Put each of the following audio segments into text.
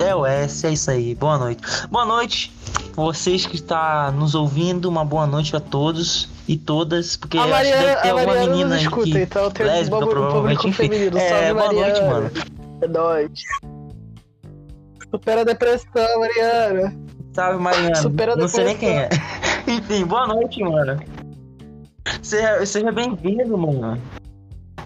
É o S, é isso aí. Boa noite. Boa noite, vocês que estão nos ouvindo. Uma boa noite a todos e todas, porque A acho que Mariana, deve ter a alguma Mariana menina aí escuta, que então tem um lésbica, público provavelmente, enfim. feminino. É, boa noite, Mariana. mano. É nóis. Supera a depressão, Mariana. Salve, Mariana. Supera a Não sei nem quem é. Enfim, boa noite, mano. Seja, seja bem-vindo, mano.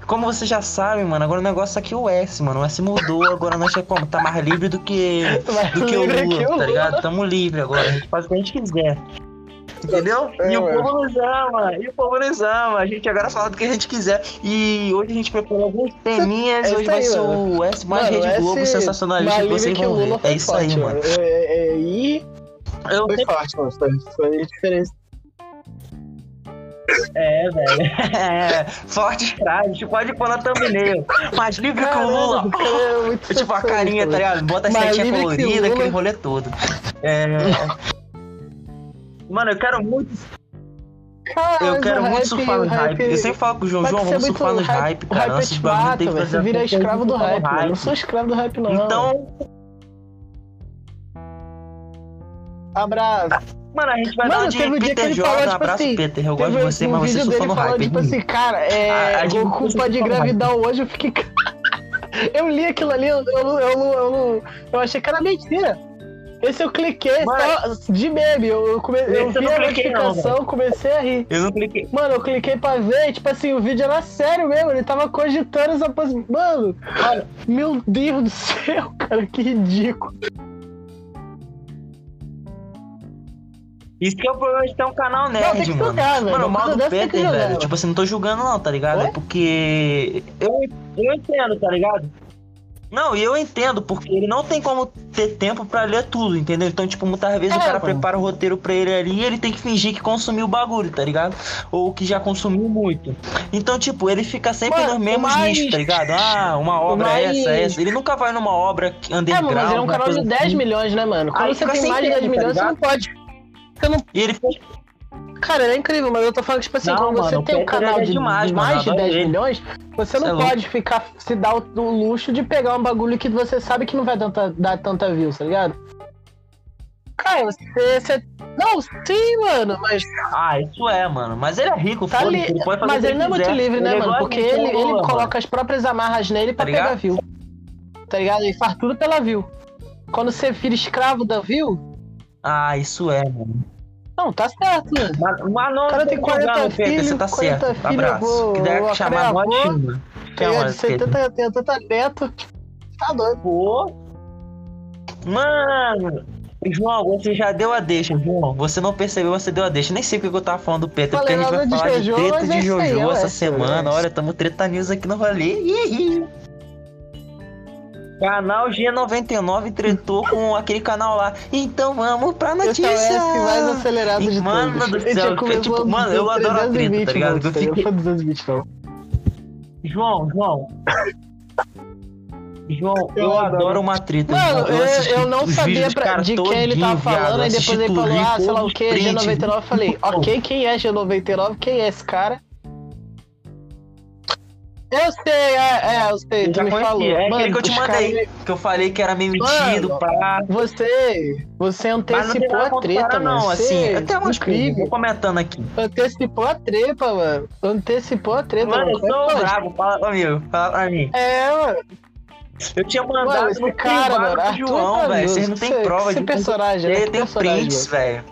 Como você já sabe, mano, agora o negócio aqui é o S, mano. O S mudou, agora nós é como? Tá mais livre do que, Mais do que o Lula, tá ligado? Tamo livre agora, a gente faz o que a gente quiser. Entendeu? É, e o povo nos ama, e o povo nos ama. A gente agora fala do que a gente quiser. E hoje a gente preparou alguns teminhas. É hoje vai aí, ser mano. o S mais Mano, Rede Globo sensacionalista que vocês vão ver. É isso aí, forte, mano. É, é, é, e Eu foi forte, mano. Foi, foi diferente. É, velho. É, fortes tipo, pode pôr na thumbnail. Mais livre o Lula. é É tipo a carinha, tá ligado? Bota a setinha colorida, aquele rolê todo. É. Mano, eu quero muito. Cara, Eu mas quero muito hype- surfar no hype. Eu sempre falo com o João, Mas João, é vamos surfar nos hype- hype, cara. hype velho. fazer Você vira escravo do no hype, mano. Eu não sou escravo do hype, não. Então, Abraço. Mano, a gente vai dar um Mano, de teve um dia que Peter ele Jordan. falou, tipo Abraço, assim, Peter. Eu gosto de você, mas você dele no hype. tipo assim, cara, é, A- a Goku surfa pode engravidar hoje, eu fiquei... Eu li aquilo ali, eu, eu, eu, eu, achei que era mentira. Esse eu cliquei só de meme, eu, come, eu vi a notificação, comecei a rir. Eu não cliquei. Mano, eu cliquei pra ver, e, tipo assim, o vídeo era sério mesmo, ele tava cogitando essa possibilidade. Mano, Mano. meu Deus do céu, cara, que ridículo. Isso que é o problema de ter um canal Não, tem nerd, que mano. jogar, velho. Mano, o mal do Peter, velho, mano. tipo assim, não tô julgando não, tá ligado? Oi? É porque eu, eu entendo, tá ligado? Não, e eu entendo, porque ele não tem como ter tempo pra ler tudo, entendeu? Então, tipo, muitas vezes É, o cara mano. prepara o roteiro pra ele ali e ele tem que fingir que consumiu o bagulho, tá ligado? Ou que já consumiu muito. Então, tipo, ele fica sempre Mano, nos mesmos mais- nichos, tá ligado? Ah, uma obra é mais- essa, essa. Ele nunca vai numa obra É, underground. mano, mas ele é um canal de 10 assim. milhões, né, mano? Quando Aí você tem mais de 10 tempo, tá milhões, você não pode. Você não... E ele fez Cara, ele é incrível, mas eu tô falando, tipo assim, Não, quando mano, você tem um canal é de, demais, mano, mais de eu adoro 10 ele. milhões, você Cê é não louco. pode ficar se dar o, o luxo de pegar um bagulho que você sabe que não vai tanta, dar tanta view, tá ligado? Cara, você, você. Não, sim, mano, mas Ah, isso é, mano. Mas ele é rico, tá ali. ele pode fazer Mas ele não é muito quiser. livre, né, Ele é mano? Porque ele, ele coloca as próprias amarras nele pra Tá pegar view. Tá ligado? Ele faz tudo pela view. Quando você vira escravo da view, Ah, isso é, mano. não, tá certo, mano. Mas, mas não O cara tem tô julgando, 40 Peter, você filhos, tá 40 certo. filhos, Abraço. vou- que chamar avô, nós, chama. Tem Chama, de 70, tem 80 netos. Tá doido. Pô. Mano. João, você já deu a deixa, João. Você não percebeu, você deu a deixa. Nem sei porque eu tava falando do Peter, porque a gente vai de falar de Jojo, treta mas de é isso aí, Jojo é essa semana. é Olha, tamo treta news aqui no rolê. Ih, ih. Canal G99 tretou com aquele canal lá. Então vamos pra Esse é o notícia. S mais acelerado de Mano todos. do céu, começou tipo, mano, eu adoro a treta, 320 tá ligado? Eu fiquei- Não foi 220, não. João, João. João, eu, Eu adoro. adoro. uma treta. Mano, eu, assisti eu não sabia pra- de quem ele tava viado. falando, aí Assisti depois ele falou, ah, sei lá o que, os prints. G99. Eu falei, ok, quem é G99? Quem é esse cara? Eu sei, é, é eu sei, Eu tu já me conhecia, falou. é Mano, aquele que eu te mandei. caras- Que eu falei que era meio metido, Mano, pá. Você, você tem antecipou a treta, cara, mano. não. Você Assim, até umas coisas. incrível. Vou comentando aqui. Antecipou a treta, mano. Antecipou a treta, Mano, eu é que sou pode? bravo. Fala comigo. Fala pra mim. É, mano. Eu tinha mandado Mano, esse cara, mano. João, velho. Vocês não têm esse- prova esse personagem, né? Ele tem prints, velho.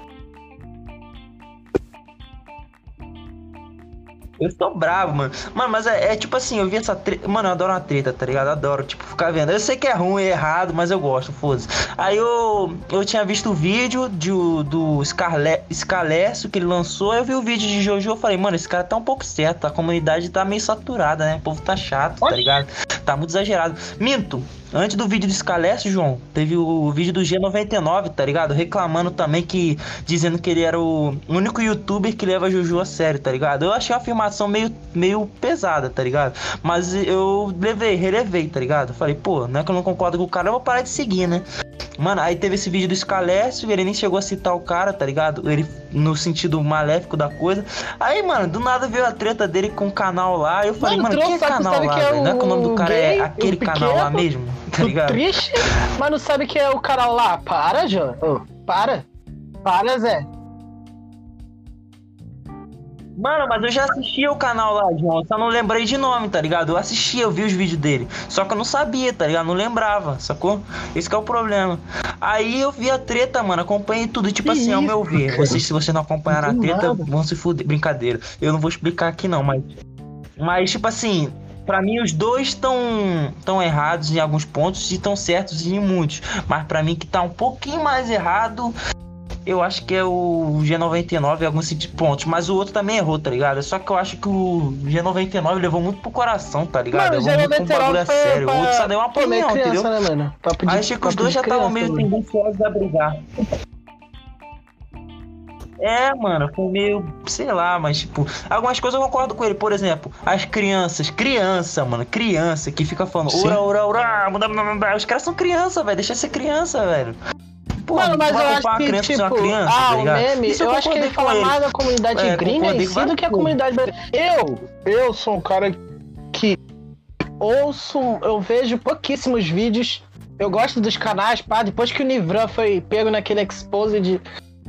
Eu tô bravo, mano. Mano, mas é, é tipo assim, eu vi essa treta. Mano, eu adoro uma treta, tá ligado? Adoro, tipo, ficar vendo. Eu sei que é ruim, é errado, mas eu gosto, foda-se. Aí eu, eu tinha visto o vídeo de, do Scarle, Scalécio que ele lançou. Eu vi o vídeo de Jojo. Eu falei, mano, esse cara tá um pouco certo. A comunidade tá meio saturada, né? O povo tá chato, tá ligado? Tá muito exagerado. Minto. Antes do vídeo do Scalesse, João, teve o vídeo do G99, tá ligado? Reclamando também que. Dizendo que ele era o único youtuber que leva Juju a sério, tá ligado? Eu achei a afirmação meio, meio pesada, tá ligado? Mas eu levei, relevei, tá ligado? Falei, pô, não é que eu não concordo com o cara, eu vou parar de seguir, né? Mano, aí teve esse vídeo do Scalécio, ele nem chegou a citar o cara, tá ligado? Ele no sentido maléfico da coisa. Aí, mano, do nada veio a treta dele com o canal lá. Eu falei, mano, Mano, que é canal lá, que é velho? Não é que o nome do o cara gay, é o aquele canal lá pequeno, mesmo, tá O ligado? triste, mas não sabe que é o canal lá. Para, João. Ô, para. Para, Zé. Mano, mas eu já assistia o canal lá, João. Só não lembrei de nome, tá ligado? Eu assistia, eu vi os vídeos dele. Só que eu não sabia, tá ligado? Não lembrava, sacou? Esse que é o problema. Aí eu vi a treta, mano. Acompanhei tudo. Tipo Que assim, ao isso, meu ver. Vocês, se vocês não acompanharam a Do treta, nada. vão se fuder. Brincadeira. Eu não vou explicar aqui, não, mas. Mas, tipo assim. Pra mim, os dois estão tão errados em alguns pontos e estão certos em muitos. Mas pra mim, que tá um pouquinho mais errado, eu acho que é o G99 em alguns pontos. Mas o outro também errou, tá ligado? Só que eu acho que o G99 levou muito pro coração, tá ligado? Mano, o levou muito um bagulho a G99 foi sério. O pra- outro só deu uma opinião, criança, entendeu? né, mano? Papo de, Aí achei que os dois já estavam meio mano. tendenciosos a brigar. É, mano, foi meio, sei lá, mas tipo, algumas coisas eu concordo com ele. Por exemplo, as crianças, criança, mano, criança que fica falando ora, ora, ora, os caras são criança, velho, deixa ser criança, velho. Pô, Mano, mas eu acho que, tipo, criança, ah, tá o meme, Isso eu acho que ele fala mais da comunidade É, gringa em si do que a comunidade brasileira. Eu, eu sou um cara que ouço, eu vejo pouquíssimos vídeos. Eu gosto dos canais, pá, depois que o Nivran foi pego naquele expose de.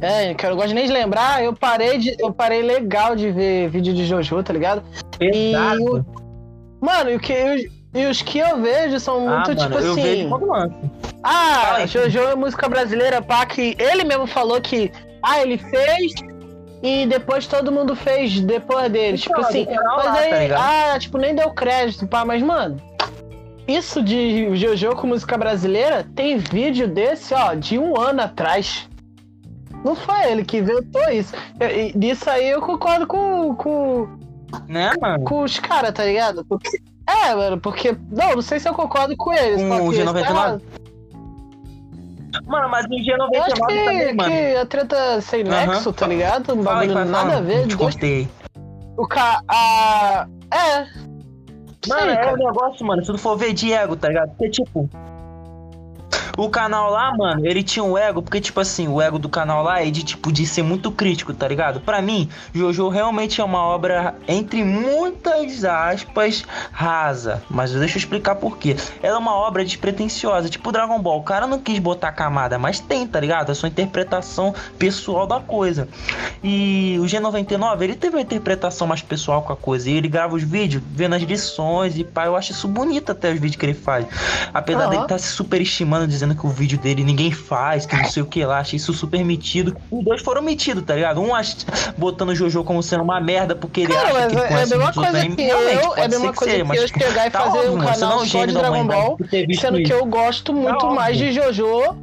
É, que eu não gosto nem de lembrar, eu parei de. Eu parei legal de ver vídeo de Jojo, tá ligado? E Exato. o- Mano, e, o que, e os que eu vejo são Ah, muito, mano, tipo eu assim. vejo quando lança. Ah. Jojo é música brasileira, pá, que ele mesmo falou que. Ah, ele fez e depois todo mundo fez depois dele. Então, tipo assim, mas lá, aí. tá ah, tipo, nem deu crédito, pá, mas, mano. Isso de Jojo com música brasileira tem vídeo desse, ó, de um ano atrás. Não foi ele que inventou isso. Disso aí eu concordo com, com, Né, mano? com os caras, tá ligado? Porque, é, mano, porque. Não, não sei se eu concordo com eles. Com o que G99? tá. Mano, mas o Eu acho G99 que, também, mano. que a treta sem nexo, tá ligado? Um bagulho nada fala. a ver. Te cortei. o ca... A... É. Mano, Sei, é cara. um negócio, mano, se tu for ver de ego, tá ligado? Porque, tipo. O canal lá, mano, ele tinha um ego, porque, tipo assim, o ego do canal lá é de, tipo, de ser muito crítico, tá ligado? Pra mim, Jojo realmente é uma obra, entre muitas aspas, rasa. Mas deixa eu explicar por quê. Ela é uma obra despretensiosa, tipo Dragon Ball. O cara não quis botar camada, mas tem, tá ligado? É sua interpretação pessoal da coisa. E o G99, ele teve uma interpretação mais pessoal com a coisa. E ele grava os vídeos vendo as lições e pá, eu acho isso bonito até os vídeos que ele faz. Apesar Aham. dele estar se superestimando, dizendo que o vídeo dele ninguém faz, que não sei o que lá, achei isso super metido. Os dois foram metidos, tá ligado? Um ach- botando o Jojo como sendo uma merda porque ele Cara, acha que ele é a conhece mesma muito coisa que eu, é a mesma que coisa que eu tipo, chegar e tá fazer óbvio, um não é canal um só de Dragon Ball, sendo que eu gosto muito óbvio. mais de Jojo,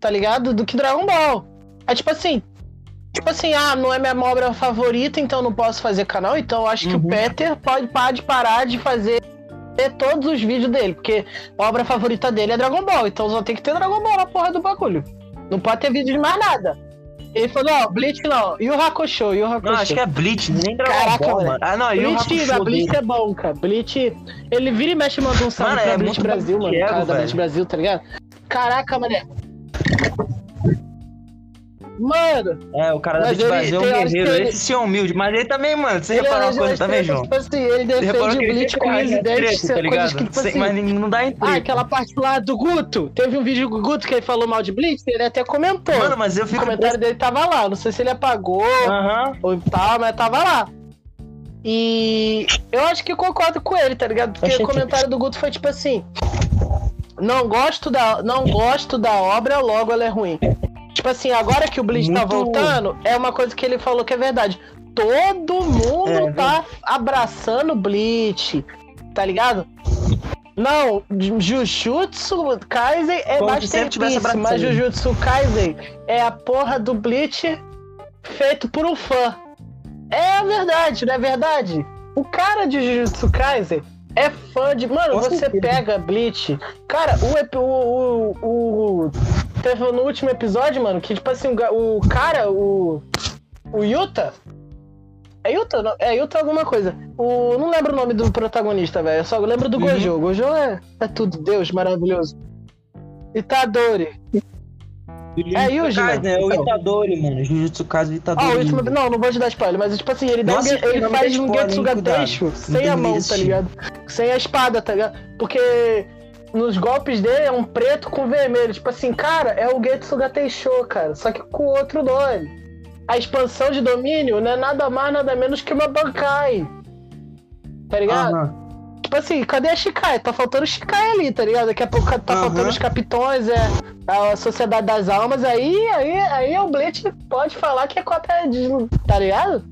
tá ligado? Do que Dragon Ball. É tipo assim. Tipo assim, ah, não é minha obra favorita, então não posso fazer canal. Então eu acho que Uhum. o Peter pode, pode parar de fazer todos os vídeos dele, porque a obra favorita dele é Dragon Ball. Então só tem que ter Dragon Ball na porra do bagulho. Não pode ter vídeo de mais nada. Ele falou, ó, Bleach não. E o Hakusho, e o Hakusho. Não, acho que é Bleach, nem Dragon Caraca, Ball, mano. Ah, não, e o a Hakusho Bleach dele. é bom, cara. Bleach, ele vira e mexe e manda um salve Mano, pra é Bleach Brasil, mano. ego, cara da Bleach. Brasil, tá ligado? Caraca, mané. Mano, É, o cara da Brasil é um guerreiro. ele- Esse sim é humilde, mas ele também, mano. Você reparou uma ele- coisa também, João? Tipo assim, ele defende o sempre com treta, isso tá é ligado? que, tipo assim... Mas não dá em Ah, aquela parte lá do Guto. Teve um vídeo do Guto que ele falou mal de Bleach, ele até comentou. Mano, mas eu o fico... comentário dele tava lá. Não sei se ele apagou ou tal, mas tava lá. E eu acho que concordo com ele, tá ligado? Porque Achei o comentário do Guto foi tipo assim: Não gosto da, não gosto da obra, logo ela é ruim. Tipo assim, agora que o Bleach tá Muito- voltando, é uma coisa que ele falou que é verdade. Todo mundo É, tá abraçando o Bleach, tá ligado? Não, Jujutsu Kaisen é Como masterpiece, mas. Jujutsu Kaisen é a porra do Bleach feito por um fã. É a verdade, não é verdade? O cara de Jujutsu Kaisen é fã de. Mano, você pega Bleach. Cara, o, o, o, o- Teve no último episódio, mano, que tipo assim, o, cara, o. O Yuta. É Yuta? Não, É Yuta alguma coisa. O, não lembro o nome do protagonista, velho. Eu só lembro do Uhum. Gojo. Gojo é, é tudo, Deus maravilhoso. Itadori. É, Yuji, Kaisen, mano. né? O Então. Itadori, mano. Jujutsu Kaisen Ah, Itadori. o último. Não, não vou te dar spoiler, mas tipo assim, ele, dá um, Nossa, ele não faz um. Tenshu Não sem a mão, tá ligado? Sem a espada, tá ligado? Porque nos golpes dele é um preto com vermelho. Tipo assim, cara, é o Getsuga Tenshu, cara. Só que com outro nome. A expansão de domínio não é nada mais, nada menos que uma Bankai. Tá ligado? Aham. Tipo assim, cadê a Shikai? Tá faltando Shikai ali, tá ligado? Daqui a pouco tá Aham. faltando os capitões, é a Sociedade das Almas. Aí, aí, aí o Blitz pode falar que é cota de. tá ligado?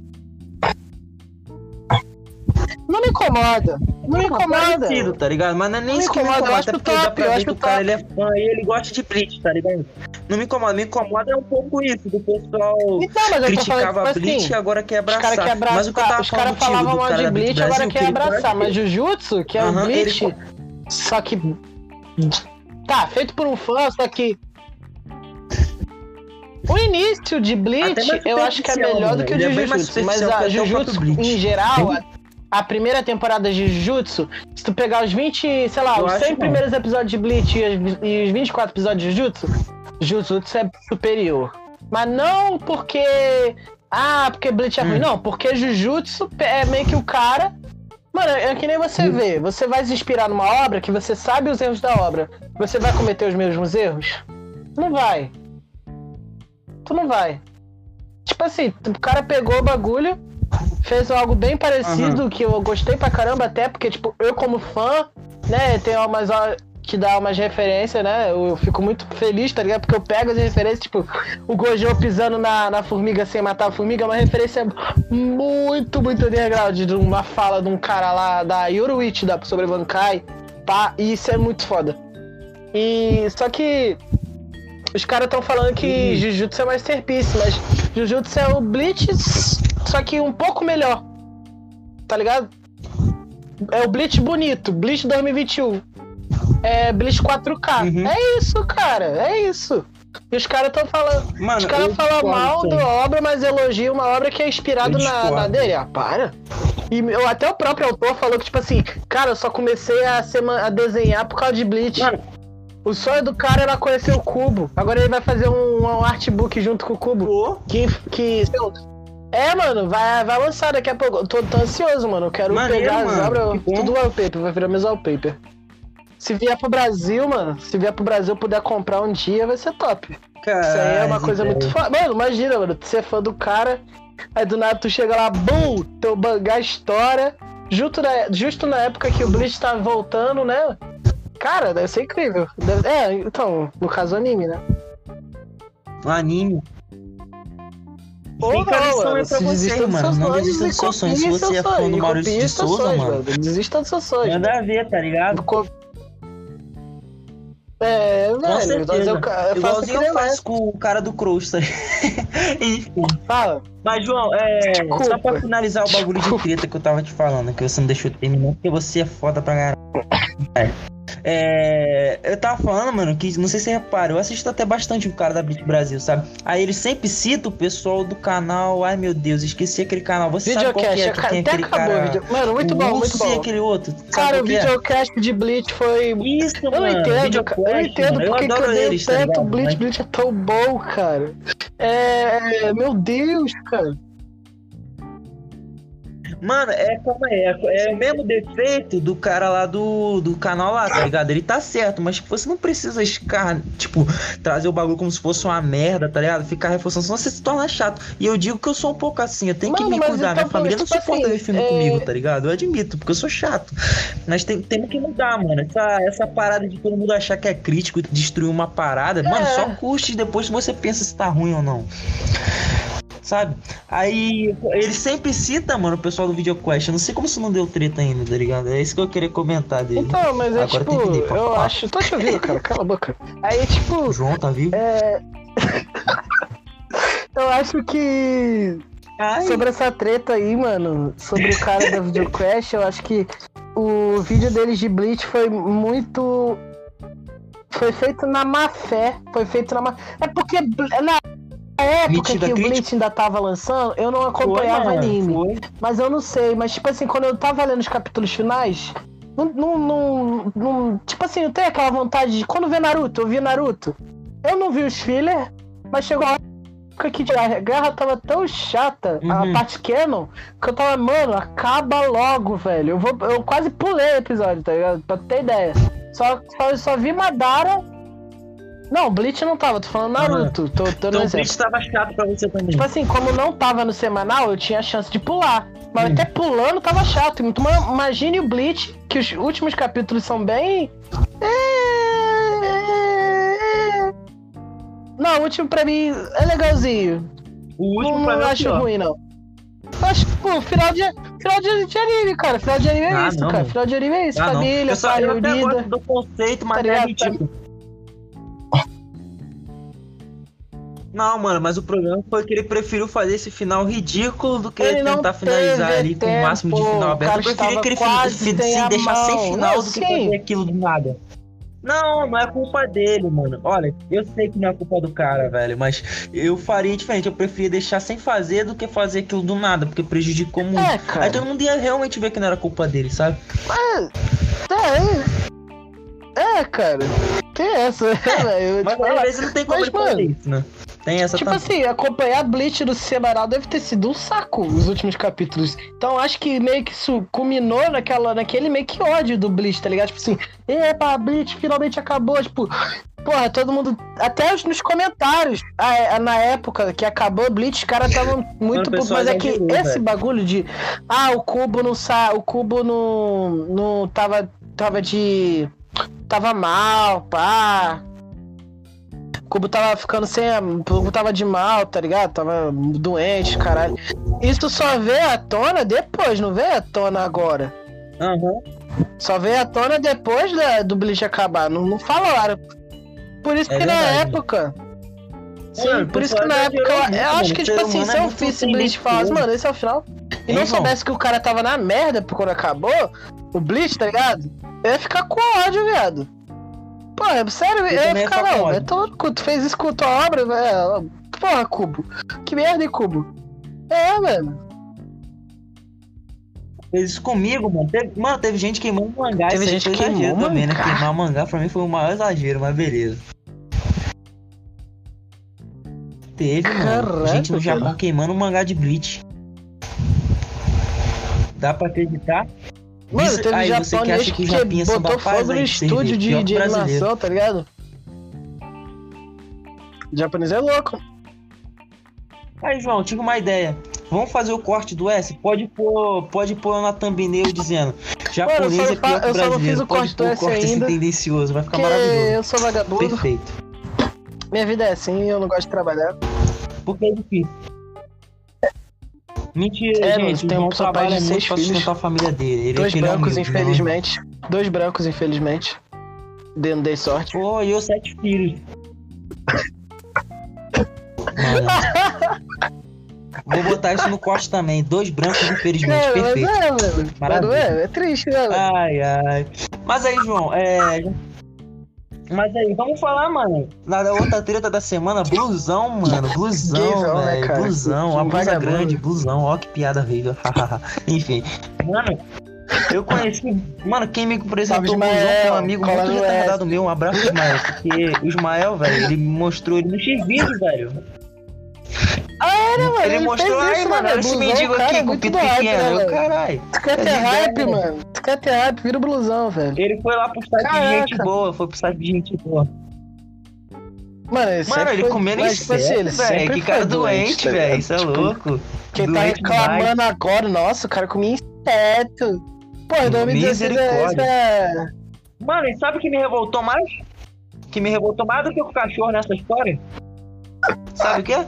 Não me incomoda. Não me incomoda. Parecido, tá ligado? Mas não é nem Não me me incomoda, eu incomoda, acho até porque top, eu acho que o cara ele é fã e ele gosta de Bleach, tá ligado? Não me incomoda, me incomoda é um pouco isso, do pessoal Então, mas criticava falando, tipo Bleach assim, e agora quer Os abraçar. caras querem Mas o que eu abraçar. tava Os caras contigo falavam do mal de Bleach, Brasil, agora que quer abraçar. Mas Jujutsu, que é o Aham, Bleach, ele- só que. Tá, feito por um fã, só que. O início de Bleach, eu acho que é melhor do né? que o é Jujutsu. Mas a Jujutsu, em geral, a, primeira temporada de Jujutsu, se tu pegar os 20, sei lá, Eu os acho 100 não. primeiros episódios de Bleach e os, e os 24 episódios de Jujutsu, Jujutsu é superior. Mas não porque. Ah, porque Bleach é ruim. Hum. Não, porque Jujutsu é meio que o cara. Mano, é que nem você Hum. vê. Você vai se inspirar numa obra que você sabe os erros da obra. Você vai cometer os mesmos erros? Não vai. Tu não vai. Tipo assim, o cara pegou o bagulho, fez algo bem parecido, que eu gostei pra caramba, até porque, tipo, eu como fã, né, tem umas que dá umas referências, né? Eu, fico muito feliz, tá ligado? Porque eu pego as referências, tipo, o Gojo pisando na, na formiga sem matar a formiga é uma referência muito, muito underground de uma fala de um cara lá da Yoruichi, da sobre Bankai, pá, e isso é muito foda. E só que os caras estão falando que Uhum. Jujutsu é Masterpiece, mas Jujutsu é o Bleach, só que um pouco melhor. Tá ligado? É o Bleach bonito, Bleach 2021. É Bleach 4K. Uhum. É isso, cara, é isso. E os caras estão falando. Mano, Os caras falam discordo, mal sim. da obra, mas elogiam uma obra que é inspirada na, na dele. Ah, para. E eu, até o próprio autor falou que, tipo assim, cara, eu só comecei a, ser, ma- a desenhar por causa de Bleach. Mano. O sonho do cara era conhecer o Cubo. Agora ele vai fazer um, um artbook junto com o Cubo. Pô, Que. que sei lá. É, mano, vai, vai lançar daqui a pouco. Eu tô, tô ansioso, mano. Eu quero Maneiro, pegar as obras. Tudo wallpaper, vai virar meus wallpaper. Se vier pro Brasil, mano, se vier pro Brasil puder comprar um dia, vai ser top. cara. Isso aí é uma coisa muito foda. Mano, imagina, mano, tu ser fã do cara, aí do nada tu chega lá, bum, teu mangá estoura, justo na, justo na época que o Bleach tá voltando, né? Cara, deve ser incrível. Deve- é, então, no caso anime, né? Um anime. Ou Fica a lição aí pra você, desista mano. Não desista dos seus sonhos. Se você é fã do Maurício de Souza, mano. Desista dos seus sonhos. Nada a ver, tá ligado? É, Com velho, mas certeza. eu, eu faço Igualzinho que eu faço com o cara do Cross, tá Enfim. Fala. Mas, João, é, Desculpa. só pra finalizar o bagulho Desculpa. de treta que eu tava te falando, que você não deixou terminar, porque você é foda pra caralho. É. É, eu tava falando, mano, que não sei se você reparou, eu assisto até bastante o cara da Blitz Brasil, sabe? Aí ele sempre cita o pessoal do canal. Ai meu Deus, esqueci aquele canal. Você sabe qual que Videocast, é que tem até aquele acabou cara. o vídeo. Mano, muito bom, muito e bom. aquele outro. Cara, o que é? videocast de Bleach foi. Isso, Eu não mano. entendo, cara. Eu não Videocast, entendo mano. porque que eu adoro odeio eles, tá tanto ligado? Bleach. Mas- Bleach é tão bom, cara. É. Meu Deus, cara. Mano, é como é, é o mesmo defeito do cara lá do, do canal lá, tá ligado? Ele tá certo, mas tipo, você não precisa escar, tipo, trazer o bagulho como se fosse uma merda, tá ligado? Ficar reforçando, senão você se torna chato. E eu digo que eu sou um pouco assim, eu tenho Mano, que me cuidar. então, Minha família não suporta assim, ver filme é- comigo, tá ligado? Eu admito, porque eu sou chato. Mas tem, temos que mudar, mano. Essa, essa parada de todo mundo achar que é crítico e destruir uma parada, mano, É. só curte e depois você pensa se tá ruim ou não sabe? Aí ele sempre cita, mano, o pessoal do VideoQuest. Eu não sei como isso não deu treta ainda, tá ligado? É isso que eu queria comentar dele. Então, mas é Agora tipo. tem que Eu acho. Tô te ouvindo, cara. Cala a boca. Aí, tipo. João tá vivo? É. Eu acho que. Ai, Sobre essa treta aí, mano, sobre o cara da VideoQuest, eu acho que o vídeo deles de Bleach foi muito. Foi feito na má fé. Foi feito na má. É porque Bl- na época que o. Bleach ainda tava lançando, eu não acompanhava foi, anime. foi. Mas eu não sei, mas tipo assim, quando eu tava lendo os capítulos finais, Não, não, não, não- Tipo assim, não tem aquela vontade de. Quando vê Naruto, eu vi Naruto. Eu não vi os filler, mas chegou uma época que a guerra tava tão chata, a Uhum. parte canon, que eu tava, mano, acaba logo, velho. Eu, vou, eu quase pulei o episódio, tá ligado? Pra ter ideia. Só, só, só vi Madara. Não, Bleach não tava, tô falando Naruto. Tô, tô no Então o exemplo. Bleach tava chato pra você também. Tipo assim, como não tava no semanal, eu tinha a chance de pular. Mas Hum. até pulando tava chato. Então imagine o Bleach, que os últimos capítulos são bem. Não, o último pra mim é legalzinho. o último não pra mim não é acho pior. ruim, não. Eu Acho que, pô, final de, final de, de anime, cara. Final de anime é Ah, isso, não, cara. Final de anime é isso. Ah. Família, eu, só, pai eu unida. do conceito, mas Tá é ligado? Não, mano, mas o problema foi que ele preferiu fazer esse final ridículo do que Ele tentar finalizar ali com o máximo de tempo, final aberto. cara Eu preferia que ele se deixar sem final Não, do que fazer aquilo do nada. Não, não é culpa dele, mano. Olha, eu sei que não é culpa do cara, velho, mas eu faria diferente. Eu preferia deixar sem fazer do que fazer aquilo do nada, porque prejudicou muito. É, cara. Aí todo mundo ia realmente ver que não era culpa dele, sabe? É, é, cara. Tem essa, velho. Mas Tipo, às ela- vezes não tem como Mas, ele fazer isso, né? Tem essa Tipo também. assim, acompanhar Bleach do semanal deve ter sido um saco os últimos capítulos. Então acho que meio que isso culminou naquela, naquele meio que ódio do Bleach, tá ligado? Tipo assim, epa, Bleach finalmente acabou. Tipo, porra, todo mundo. Até os- nos comentários, na época que acabou Bleach, os caras estavam muito. Pessoal mas é que exagerou, esse velho. bagulho de. Ah, o cubo não sa... O cubo não. não tava. Tava de. Tava mal, pá. O Cubo tava ficando sem. a- O Cubo tava de mal, tá ligado? Tava doente, caralho. Isso só veio à tona depois, não veio à tona agora. Aham. Só veio à tona depois da- do Bleach acabar. Não, não falaram. Por isso É que na verdade. época. Sim, Mano, por isso que na exagerou época. muito, Eu mano. acho que, tipo assim, se é eu fosse sem Bleach e falasse, limite, mano, esse é o final. E Hein, não João? soubesse que o cara tava na merda quando acabou, o Bleach, tá ligado? Eu ia ficar com ódio, viado. Pô, é sério, eu, não, ódio. é cu, tu fez isso com tua obra, velho. Porra, Cubo. Que merda, hein, Cubo? É, mano. Fez isso comigo, mano. Teve, mano, teve gente queimando mangá. Teve gente que exagero queimou também, né? Queimar mangá pra mim foi o maior exagero, mas beleza. Teve, mano. Caraca, gente no. Japão queimando mangá de Bleach. Dá pra acreditar? Mano, Isso- teve aí, você que japonês acha que que, Japinha são botou fogo no estúdio de, que de animação, tá ligado? O japonês é louco. Aí, João, tive uma ideia. Vamos fazer o corte do S? Pode pôr, pode pôr na thumbnail dizendo japonês Mano, eu só é pior que eu só não fiz o Pode corte do S corte assim ainda, tendencioso, vai ficar maravilhoso. eu sou vagabundo, Perfeito. minha vida é assim, eu não gosto de trabalhar. Porque é difícil. Mentira, É, gente. tem um trabalha de muito seis pra filhos. sustentar a família dele. Ele Dois é brancos, humilde, né? infelizmente. Dois brancos, infelizmente. Dei- Não dei sorte. Pô, e eu sete filhos. Vou botar isso no corte também. Dois brancos, infelizmente. É, mas Perfeito. é, mano. Mas não Maravilha. é, é triste, né? Ai, ai. Mas aí, João, é. Mas aí, vamos falar, mano. Na outra treta da semana, blusão, mano. Blusão, Gaysão, né, velho. cara? blusão, Que uma blusa vagabundo. grande, blusão. Ó, que piada horrível. Enfim. Mano, eu conheci. Mano, quem me apresentou o blusão foi um amigo muito retardado meu. Um abraço, Ismael. Porque o Ismael, velho, ele me mostrou ele no X-Vídeo, velho. Era, mano. Ele, mostrou fez aí, isso, mano. né, Olha esse mendigo aqui é com pito pequeno. né, Eu, velho? caralho. Tu quer ter É hype, mano? Tu quer ter hype, vira o blusão, velho. Ele foi lá pro site de gente boa. Foi pro site de gente boa. Mano, ele Mano, ele foi- comendo mas, tipo assim, ele inseto, velho. sempre Que cara doente, tá velho. Isso é Tipo, louco. Quem tá reclamando agora, nossa, o cara comia inseto. Pô, em 2016 é, isso Misericórdia. é... Mano, e sabe o que me revoltou mais? Que me revoltou mais do que o cachorro nessa história? Sabe o quê?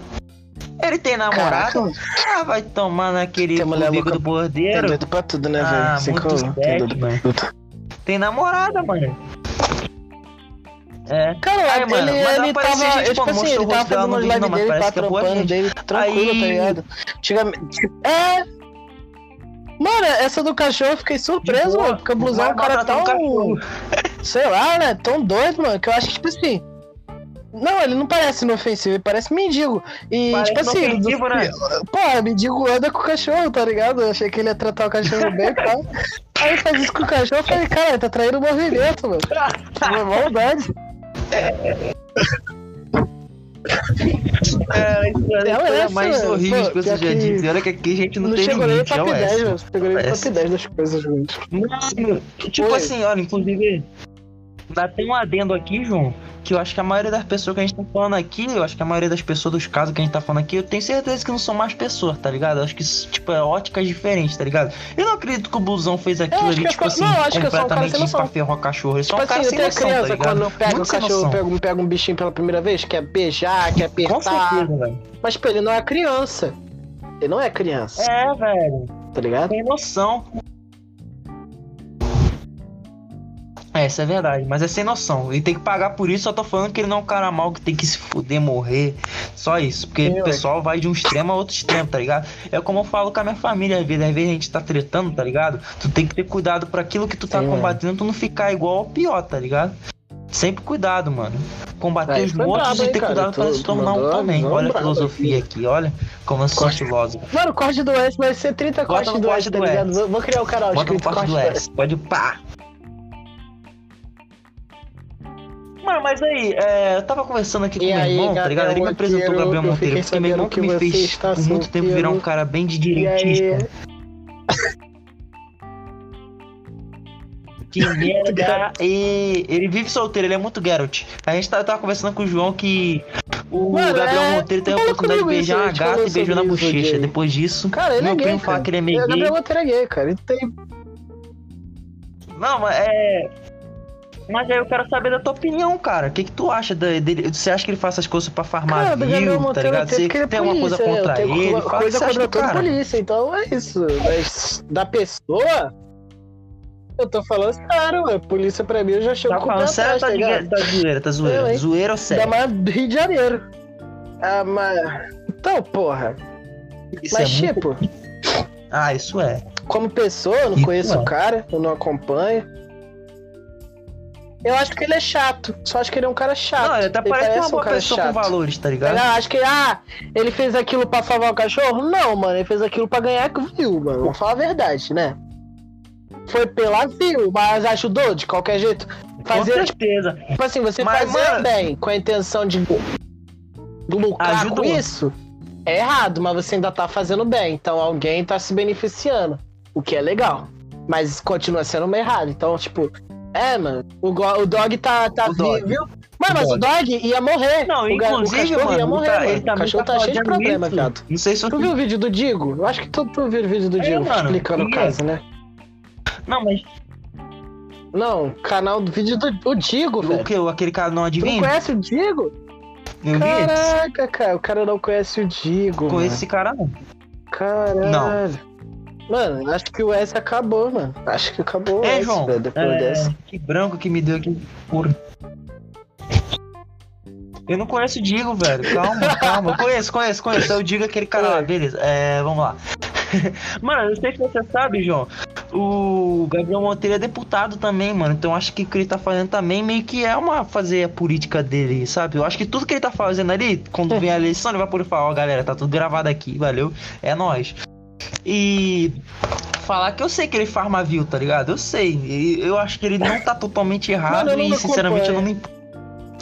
Ele tem namorado. Ah, vai tomar naquele Tem louca. do tem bordeiro. doido pra tudo, né, Ah, velho? Como- sexo, tem pra tudo. Tem namorada, mano. É. Cara, Aí, ele, ele tava, gente, tipo assim, ele o tava fazendo umas vídeo, live não, mas dele, tá é trampando dele, tranquilo, Aí- tá ligado? Antigamente... É... Mano, essa do cachorro eu fiquei surpreso, mano, porque o blusão é um Vai cara tão... cachorro. Sei lá, né, tão doido, mano, que eu acho que, tipo assim... Não, ele não parece inofensivo, ele parece mendigo. E, Parece tipo assim, do- né? pô, mendigo anda com o cachorro, tá ligado? Eu achei que ele ia tratar o cachorro bem, tá? Aí faz isso com o cachorro, eu falei, cara, tá traindo o movimento, mano. É maldade. É, é É mais mano. horrível Pô, que você pior já que disse. Olha que aqui a gente não, Não tem chegou nem limite, é top o 10, essa. mano. Chegou nem top 10 das coisas, gente. Mano, tipo Oi. assim, olha, inclusive, dá tem um adendo aqui, João, que eu acho que a maioria das pessoas que a gente tá falando aqui, eu acho que a maioria das pessoas dos casos que a gente tá falando aqui, eu tenho certeza que não são mais pessoas, tá ligado? Eu acho que, tipo, é óticas diferentes, tá ligado? Eu não acredito que o Blusão fez aquilo ali, que é tipo assim, não, acho que é um cara completamente sem noção. pra ferrar o cachorro. Ele é só Tipo um cara assim, sem tem a noção, tá criança ligado? quando pega Muito sem cachorro, noção. pega, pega um bichinho pela primeira vez, quer beijar, quer Com apertar. certeza, velho. Mas, tipo, ele não é criança. Ele não é criança, É, velho. tá ligado? Tem noção. É, isso é verdade, mas é sem noção. E tem que pagar por isso, só tô falando que ele não é um cara mal que tem que se fuder, morrer. Só isso. Porque Sim, o pessoal vai de um extremo a outro extremo, tá ligado? É como eu falo com a minha família, às vezes, às vezes a gente tá tretando, tá ligado? Tu tem que ter cuidado pra aquilo que tu tá Sim, combatendo, tu não ficar igual ao pior, tá ligado? Sempre cuidado, mano. Combater Aí os foi mortos brabo, e ter cara? cuidado pra se tornar um também. Olha a filosofia aqui. aqui, olha como eu sou Corte. filósofo. Mano, o corte do S vai ser 30 Bota cortes no do corte S, do tá ligado? Vou, criar o canal Bota escrito corte do corte S. Pode pá. Mano, mas aí, é, eu tava conversando aqui com E meu aí, irmão, tá ligado? Ele me apresentou o Gabriel Monteiro, porque meu irmão que me fez por muito tempo virar um cara bem de direitista. Que merda! E ele vive solteiro, ele é muito Geralt. A gente tava, tava conversando com o João que o Mano, Gabriel é- Monteiro teve a oportunidade de beijar a uma gata e beijou na isso, bochecha. Depois disso, Cara, ele meu é primo fala que ele é meio O gay. Gabriel Monteiro é gay, cara. Ele tem... Não, mas é. Mas aí eu quero saber da tua opinião, cara. O que, que tu acha da- dele? Você acha que ele faz essas coisas pra farmar Cara, Gabriel view, tá ligado? Você é tem alguma coisa polícia, né? contra Eu tenho ele? co- Fala coisa contra do toda cara. polícia, então é isso. Mas da pessoa, eu tô falando sério, ué. Polícia pra mim eu já chego Tá com falando sério tá, tá ligado? tá zoeira? Tá Eu, zoeira? hein? Zoeira ou sério? mais do Rio de Janeiro. Ah, mas... Então, porra. Isso mas, é muito- tipo, Ah, isso é. como pessoa, eu não Isso conheço é. o cara, eu não acompanho. Eu acho que ele é chato. Só acho que ele é um cara chato. Não, ele até parece uma um boa cara pessoa com chato. valores, tá Eu ligado? acho que, ah, ele fez aquilo pra salvar o cachorro? Não, mano, ele fez aquilo pra ganhar view, mano. Vamos falar a verdade, né? Foi pela view, mas ajudou de qualquer jeito. Com Fazer, tipo, certeza. assim, você Mas, fazer mano- bem com a intenção de lucrar Ajudou. com isso é errado, mas você ainda tá fazendo bem. Então alguém tá se beneficiando, o que é legal. Mas continua sendo errado. Então, tipo, é, mano, o, o dog tá, tá O dog. vivo. Mano, mas o dog ia morrer. Não, o, o inclusive, cachorro mano, ia morrer, tá- mano. ele o cachorro tá tá cheio de problema, viado. Não sei se Tu viu o vídeo do Digo? Eu acho que tu, tu viu o vídeo do Digo mano, explicando o caso, né? Não, mas Não, canal do vídeo do o Digo, o velho. que? Aquele cara não Tu não adivinha? conhece o Digo? Esse. Caraca, cara, o cara não conhece o Digo. Mano. esse cara não. Caralho. Não. Mano, acho que o S acabou, mano. Acho que acabou o É, S, João. velho, depois É, dessa. que branco que me deu aqui. Porra. Eu não conheço o Digo, velho. Calma, calma. Conheço, conheço, conheço. Eu digo aquele cara lá, É. beleza. É, vamos lá. mano, eu sei que você sabe, João. O Gabriel Monteiro é deputado também, mano. Então acho que o que ele tá fazendo também meio que é uma fazer a política dele, sabe? Eu acho que tudo que ele tá fazendo ali, quando vem a eleição, ele vai poder falar, ó, galera, tá tudo gravado aqui, valeu? É nóis. E falar que eu sei que ele farma view, tá ligado? Eu sei. Eu acho que ele não tá totalmente errado Mano, e me sinceramente eu não me importo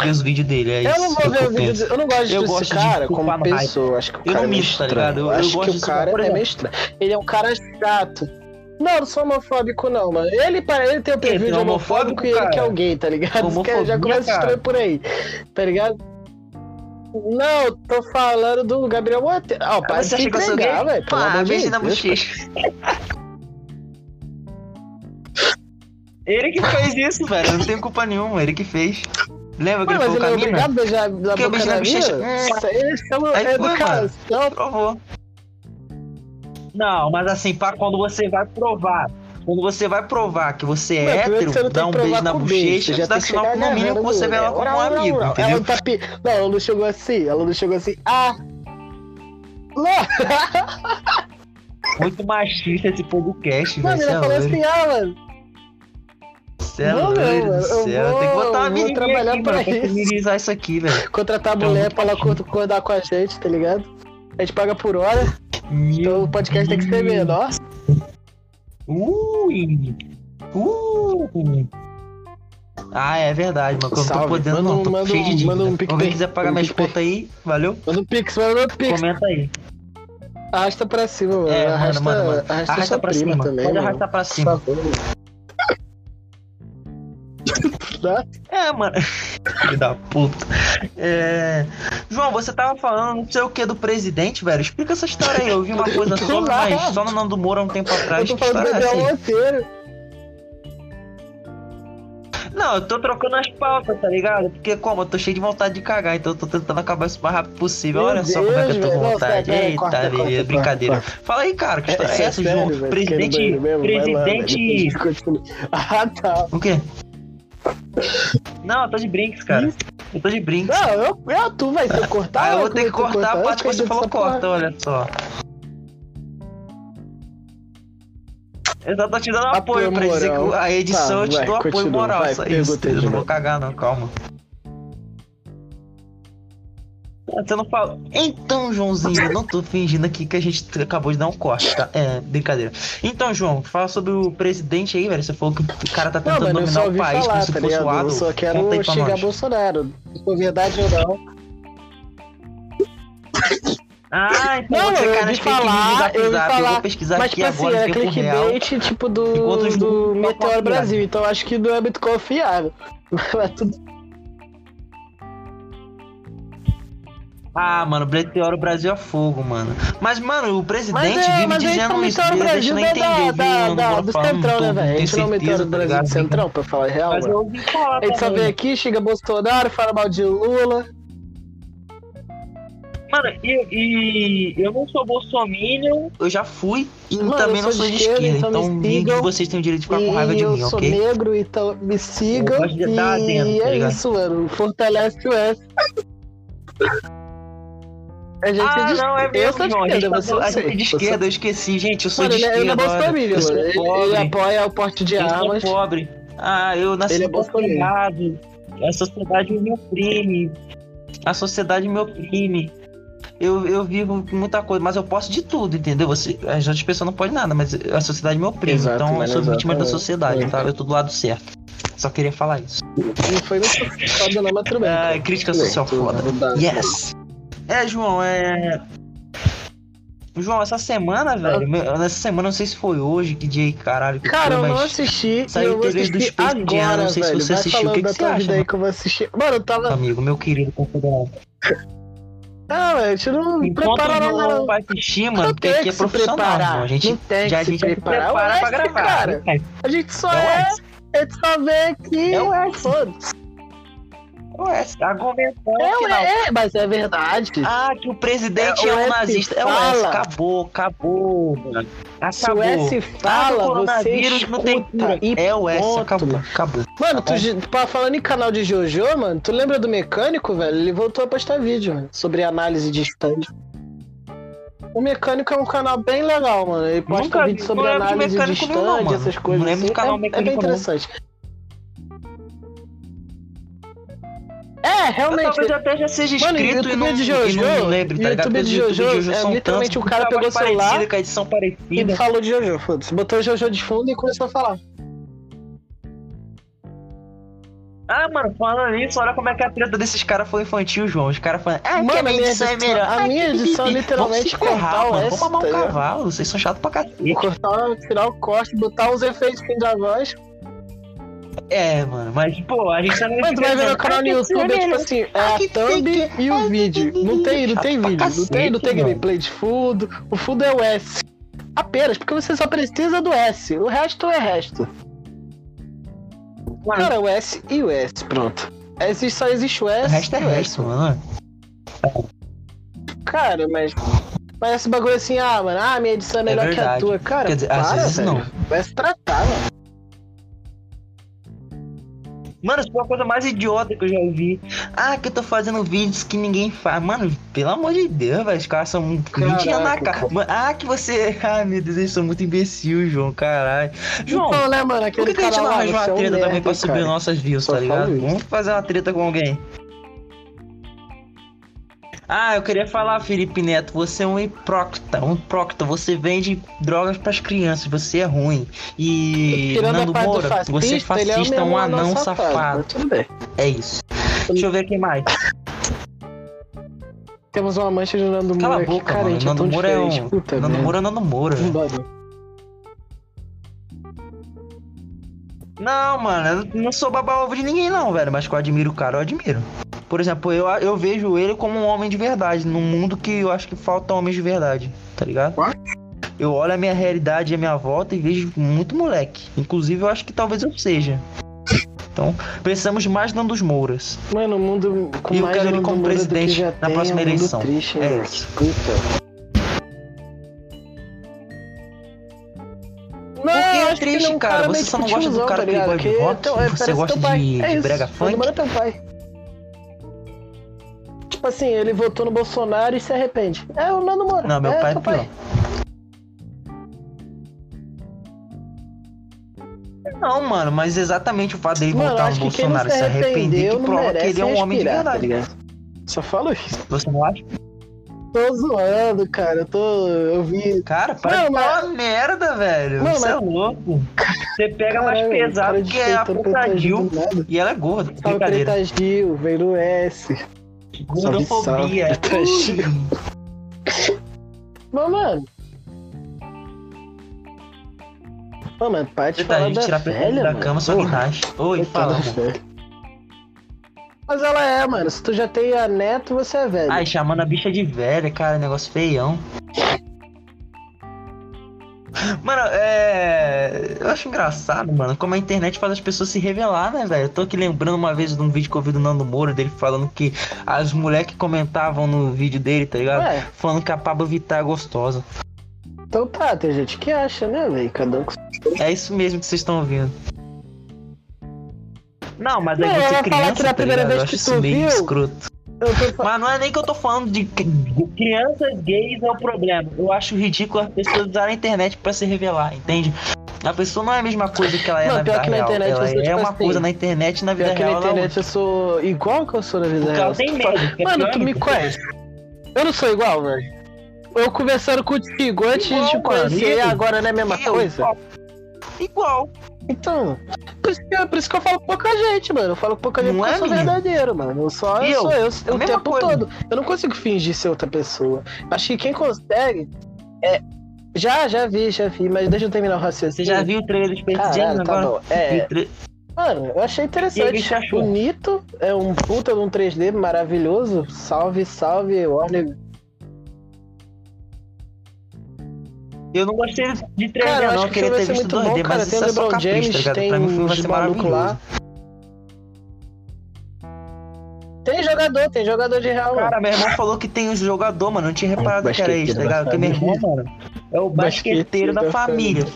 ver os vídeos dele. É Eu não vou ver eu o vídeo penso. dele. Eu não gosto Eu desse gosto de cara como no hype. pessoa. Acho que o Eu cara não é misto, tá ligado? Eu- eu acho que o cara é meio estranho. Ele é um cara chato. Não, eu não sou homofóbico, não, mano. Ele, para ele tem o perfil Ele de é homofóbico, homofóbico, e ele que é o gay, tá ligado? Homofobia, já começa cara. estranho por aí, tá ligado? Não, tô falando do Gabriel Monteiro. Ah, para de que entregar, velho. Pelo Pá, beijo na bochecha. Ele que fez isso, velho. Eu não tenho culpa nenhuma. Ele que fez. Lembra que Mano, ele mas falou ele é a mina? obrigado a beijar na eu boca da na bochecha. Hum. Isso aí chama Aí foi, educação. Provou. Não, mas assim, pá, quando você vai provar. Quando você vai provar que você é Mano, você hétero, tem dá um beijo na bochecha, você já que sinal no mínimo que você vê ela no- como um amigo. Ela não, tá pi... não, ela não chegou assim. Ela não chegou assim. Ah! Não! Muito machista esse podcast, Mano, velho. Você é ela falou assim, ah, mano. Você é Não, doido não, do mano, céu. Tem que botar uma vou- vou menininha trabalhar aqui, pra mano, isso. isso aqui, velho. Contratar a Então, mulher pra ela machista. co- acordar com a gente, tá ligado? A gente paga por hora, então o podcast tem que ser menor. Ui! Uh! Ah, é verdade, mano. Eu não tô podendo, Manda não. Tô manda cheio de dívida. manda um quiser pagar um minhas contas aí, valeu? Manda um pix, manda um pix. Comenta aí. Arrasta pra cima, mano. É, arrasta, manda, manda. arrasta, Arrasta pra cima. também. Pode mano. arrastar pra cima. É, mano. Filho da puta. É... João, você tava falando não sei o que do presidente, velho. Explica essa história aí. Eu vi uma coisa lá. mas só no nome do Moro há um tempo atrás. Eu tô Que falando do história é Gabriel? Monteiro. Não, eu tô trocando as pautas, tá ligado? Porque como eu tô cheio de vontade de cagar, então eu tô tentando acabar isso o mais rápido possível. Meu Olha só como é que eu tô Deus, com vontade. Pera, Eita, corta, beleza, corta, brincadeira. corta. Fala aí, cara, que história é, é essa, sério, João? velho, presidente. vai lá, presidente. Ah, tá. O quê? Não, eu tô de brinks, cara. Eu tô de brinks. Não, eu, eu tu vai ter que cortar. Ah, eu vou ter que tu cortar a parte que você falou porra. corta, olha só. Eu só tô te dando Apoio apoio pra dizer que a edição Tá, eu te vai, dou apoio continua, moral. vai, só isso. Eu não vou cagar, não, calma. Você não fala. Então, Joãozinho, eu não tô fingindo aqui que a gente acabou de dar um corte, tá? É, brincadeira. Então, João, fala sobre o presidente aí, velho. Você falou que o cara tá Não, tentando mano, só dominar o país falar, como se tá fosse o ligado? Eu só quero xingar nós. Bolsonaro. Se for verdade ou não. Ah, então Não, você eu ouvi news do falar, eu ouvi WhatsApp. Eu falar, vou pesquisar Mas, aqui tipo assim, agora é em tempo real. clickbait, tipo, do, do não Meteoro. Brasil. Então acho que não é muito confiável. Mas tudo Ah, mano, Meteoro Brasil é fogo, mano. Mas, mano, o presidente Mas é, vive mas dizendo isso. Meteoro Deixa Brasil eu da, entender, da? Eu da, do Centrão, tô- né, velho? A gente não é do tá Brasil do? Centrão, pra falar a real, Mas eu mano. ouvi falar A gente só vem aqui, chega Bolsonaro, fala mal de Lula. Mano, e, e eu não sou bolsominion, eu já fui e Mano, também eu não sou sou de esquerda, esquerda. então me Então, sigam. vocês tem o direito de ficar com raiva de eu mim, sou ok? negro, então me sigam. E tá é isso, mano. Fortalece o S. A gente Ah, é de não, é Eu mesmo, sou de esquerda, tá- você gente sei. é de Você- esquerda, eu esqueci, gente. Eu sou Mano, de ele, ele é esquerda. Eu sou mano. Ele, ele apoia o porte de Eu sou armas. pobre. Ah, eu nasci Ele é errado. A sociedade me oprime. A sociedade me oprime. Eu, eu vivo muita coisa, mas eu posso de tudo, entendeu? Você, as outras pessoas não podem nada, mas a sociedade me oprime. Exato, então eu sou vítima da sociedade, É. tá? Eu tô do lado certo. Só queria falar isso. Não foi muito foda, não, mas tudo bem. Ah, crítica social foda. Yes! É, João, é. João, essa semana, velho, meu- nessa semana, não sei se foi hoje, que dia aí, caralho. Que Cara, foi, eu não assisti. saiu vou TV do Space Jam, agora, não sei se velho. você Vai assistiu, o que que você acha, vida aí mano? que eu vou assistir. Mano, eu tava. amigo, meu querido confederado. Ah, velho, a gente não Enquanto prepara o João não. vai assistir, mano, Não porque tem aqui é que se profissional, preparar. irmão. A gente, Não tem já que a se gente se preparar. prepara É pra gravar. cara. né? A gente só É o é. S. A gente só vem aqui. É o. Foda-se. É o S. Argumentando É, final. é, mas é verdade. Ah, que o presidente É, é, um nazista. É o S. fala. Acabou, acabou, mano. Se o Acabou. S Ah, o fala, você coronavírus não tem cura. É o S. Acabou, mano. acabou. Mano, Tá tu, pá, falando em canal de Jojo, mano, tu lembra do mecânico, velho? Ele voltou a postar vídeo, mano, sobre análise de stand. O mecânico é um canal bem legal, mano. Ele posta Nunca vídeo sobre não de análise de mecânico stand, não, mano. essas coisas. Não lembro assim. do canal é, é bem mecânico, não. É, realmente. Talvez eu até já seja Mano, inscrito YouTube e não, de e Jojo, não lembre, tá ligado? YouTube de Porque os Jojo, vídeos é são literalmente o cara com pegou o celular Com a edição E falou de Jojo, foda-se. Botou o Jojo de fundo e começou a falar. Ah, mano, falando nisso, olha como é que a treta desses caras foi infantil, João. Os caras falando, ah, Mano, que a minha edição é melhor. a minha que edição é literalmente cortar mano. Vamos mamar tá um ligado? cavalo, vocês são chatos pra cacete. Cortar, tirar o corte, botar os efeitos fim da voz. É, mano, mas, pô, a gente tá no Mano, tu vai ver meu canal no YouTube, é tipo assim, é a thumb e o vídeo. Não tem, não tem vídeo, não tem, não tem gameplay de fundo. O fundo é o S. Apenas, porque você só precisa do S. O resto é resto. Mano, Cara, o S e o S, pronto. Existe, só existe o o S. resto é o S. resto, mano. Cara, mas. Mas esse bagulho assim, ah, mano, ah, minha edição é melhor que a tua. Cara, Quer dizer, às para, vezes velho. não. Vai se tratar, mano. Mano, isso foi a coisa mais idiota que eu já ouvi. Ah, que eu tô fazendo vídeos que ninguém faz. Mano, pelo amor de Deus, velho. Os caras são muito mentindo na cara. Mano, Ah, que você. Ai, meu Deus, eles são muito imbecil, João, caralho. João, então, né, mano, por que, que a gente não arranja uma é treta também pra subir nossas views, tá ligado? Vamos fazer uma treta com alguém. Ah, eu queria falar, Felipe Neto, você é um hipócrita, um hipócrita, você vende drogas pras crianças, você é ruim. E Tirando Nando Moura, fascista, você é ele é fascista, um anão safado. safado. É isso. Deixa eu ver quem mais. Temos uma mancha de Nando Cala Moura a boca, cara, mano. é Nando Moura é um. Puta Nando. Moura é Nando Moura. Não, mano, eu não sou baba-ovo de ninguém, não, velho. Mas que eu admiro o cara, eu admiro. Por exemplo, eu, eu vejo ele como um homem de verdade, num mundo que eu acho que falta homens de verdade, tá ligado? What? Eu olho a minha realidade e a minha volta e vejo muito moleque. Inclusive, eu acho que talvez eu seja. Então, precisamos de mais Nandos Mouras. Mano, o mundo com E eu mais quero ele como Moura presidente na tem, próxima é um eleição. Triste, É né? isso. Puta. Não, Por que é ele triste, cara? Você só não gosta do cara tá de Que rock? é, Você parece gosta teu pai. de- É de brega funk? É teu pai. Tipo assim, ele votou no Bolsonaro e se arrepende. É o Nando Moura. Não, meu é pai é pior. Não, mano, mas exatamente o fato dele Mano, votar no Bolsonaro se e se arrepender que prova que ele é um homem de tá verdade. ligado? Só falo isso. Você não acha? Tô zoando, cara. Eu tô. Eu vi. Cara, para Não, mas- falar merda, velho. Não, Você é mas- louco. Você pega mais pesado cara que é a Preta Gil. E ela é gorda. Salve. Preta Gil, vem no S. Gordofobia. Gil. Mas, mano. Mano, mas para de tá, falar gente da tira a preta velha, da mano. cama, só que nasce. Oi, fala. Mas ela é, mano. Se tu já tem a neto, você é velho. Ai, chamando a bicha de velha, cara, negócio feião. Mano, é. Eu acho engraçado, mano, como a internet faz as pessoas se revelar, né, velho? Eu tô aqui lembrando uma vez de um vídeo que eu vi do Nando Moura, dele falando que as mulheres que comentavam no vídeo dele, tá ligado? Ué, Falando que a Pablo Vittar é gostosa. então tá, tem gente que acha, né, velho? Cada um com É isso mesmo que vocês estão ouvindo. Não, mas Não, aí ela você vai falar criança, que da tá primeira ligado? vez que tu meio viu- escroto. Tô Mas não é nem que eu tô falando de que- crianças gays é o problema. Eu acho ridículo as pessoas usarem a internet pra se revelar, entende? A pessoa não é a mesma coisa que ela é Não, na vida que na real. internet ela é tipo uma assim, coisa na internet e na vida Pior que na real ela é internet eu sou igual que eu sou na vida Porque real. ela tem medo, que é Mano, pior tu me conhece. Eu não sou igual, velho. Eu conversando contigo antes Igual, de te conhecer, mano, agora não é a mesma Eu, coisa? igual. Igual. Então, por isso, que, por isso que eu falo com pouca gente, mano. Eu falo com pouca gente Não porque é, eu sou menino? verdadeiro, mano. Eu só eu eu? sou eu, o tempo coisa. todo. Eu não consigo fingir ser outra pessoa. Acho que quem consegue é. Já, já vi, já vi, mas deixa eu terminar o raciocínio. Você já viu o trailer do Space Jam tá agora? bom. É, Mano, eu achei interessante. Bonito, é um puta de um 3D maravilhoso. Salve, salve, Warner. Eu não gostei de 3D, Cara, eu acho não. Eu queria ter ser visto muito 2D, bom, cara. mas Tem isso o é só tá James, ligado? tem Pra mim o filme vai ser maravilhoso. lá. Tem jogador, tem jogador de real. Cara, meu irmão falou que tem um jogador, mano. Não tinha reparado que era isso, tá ligado? Porque meu irmão, família. mano, é o Basqueteiro basqueteiro da da família.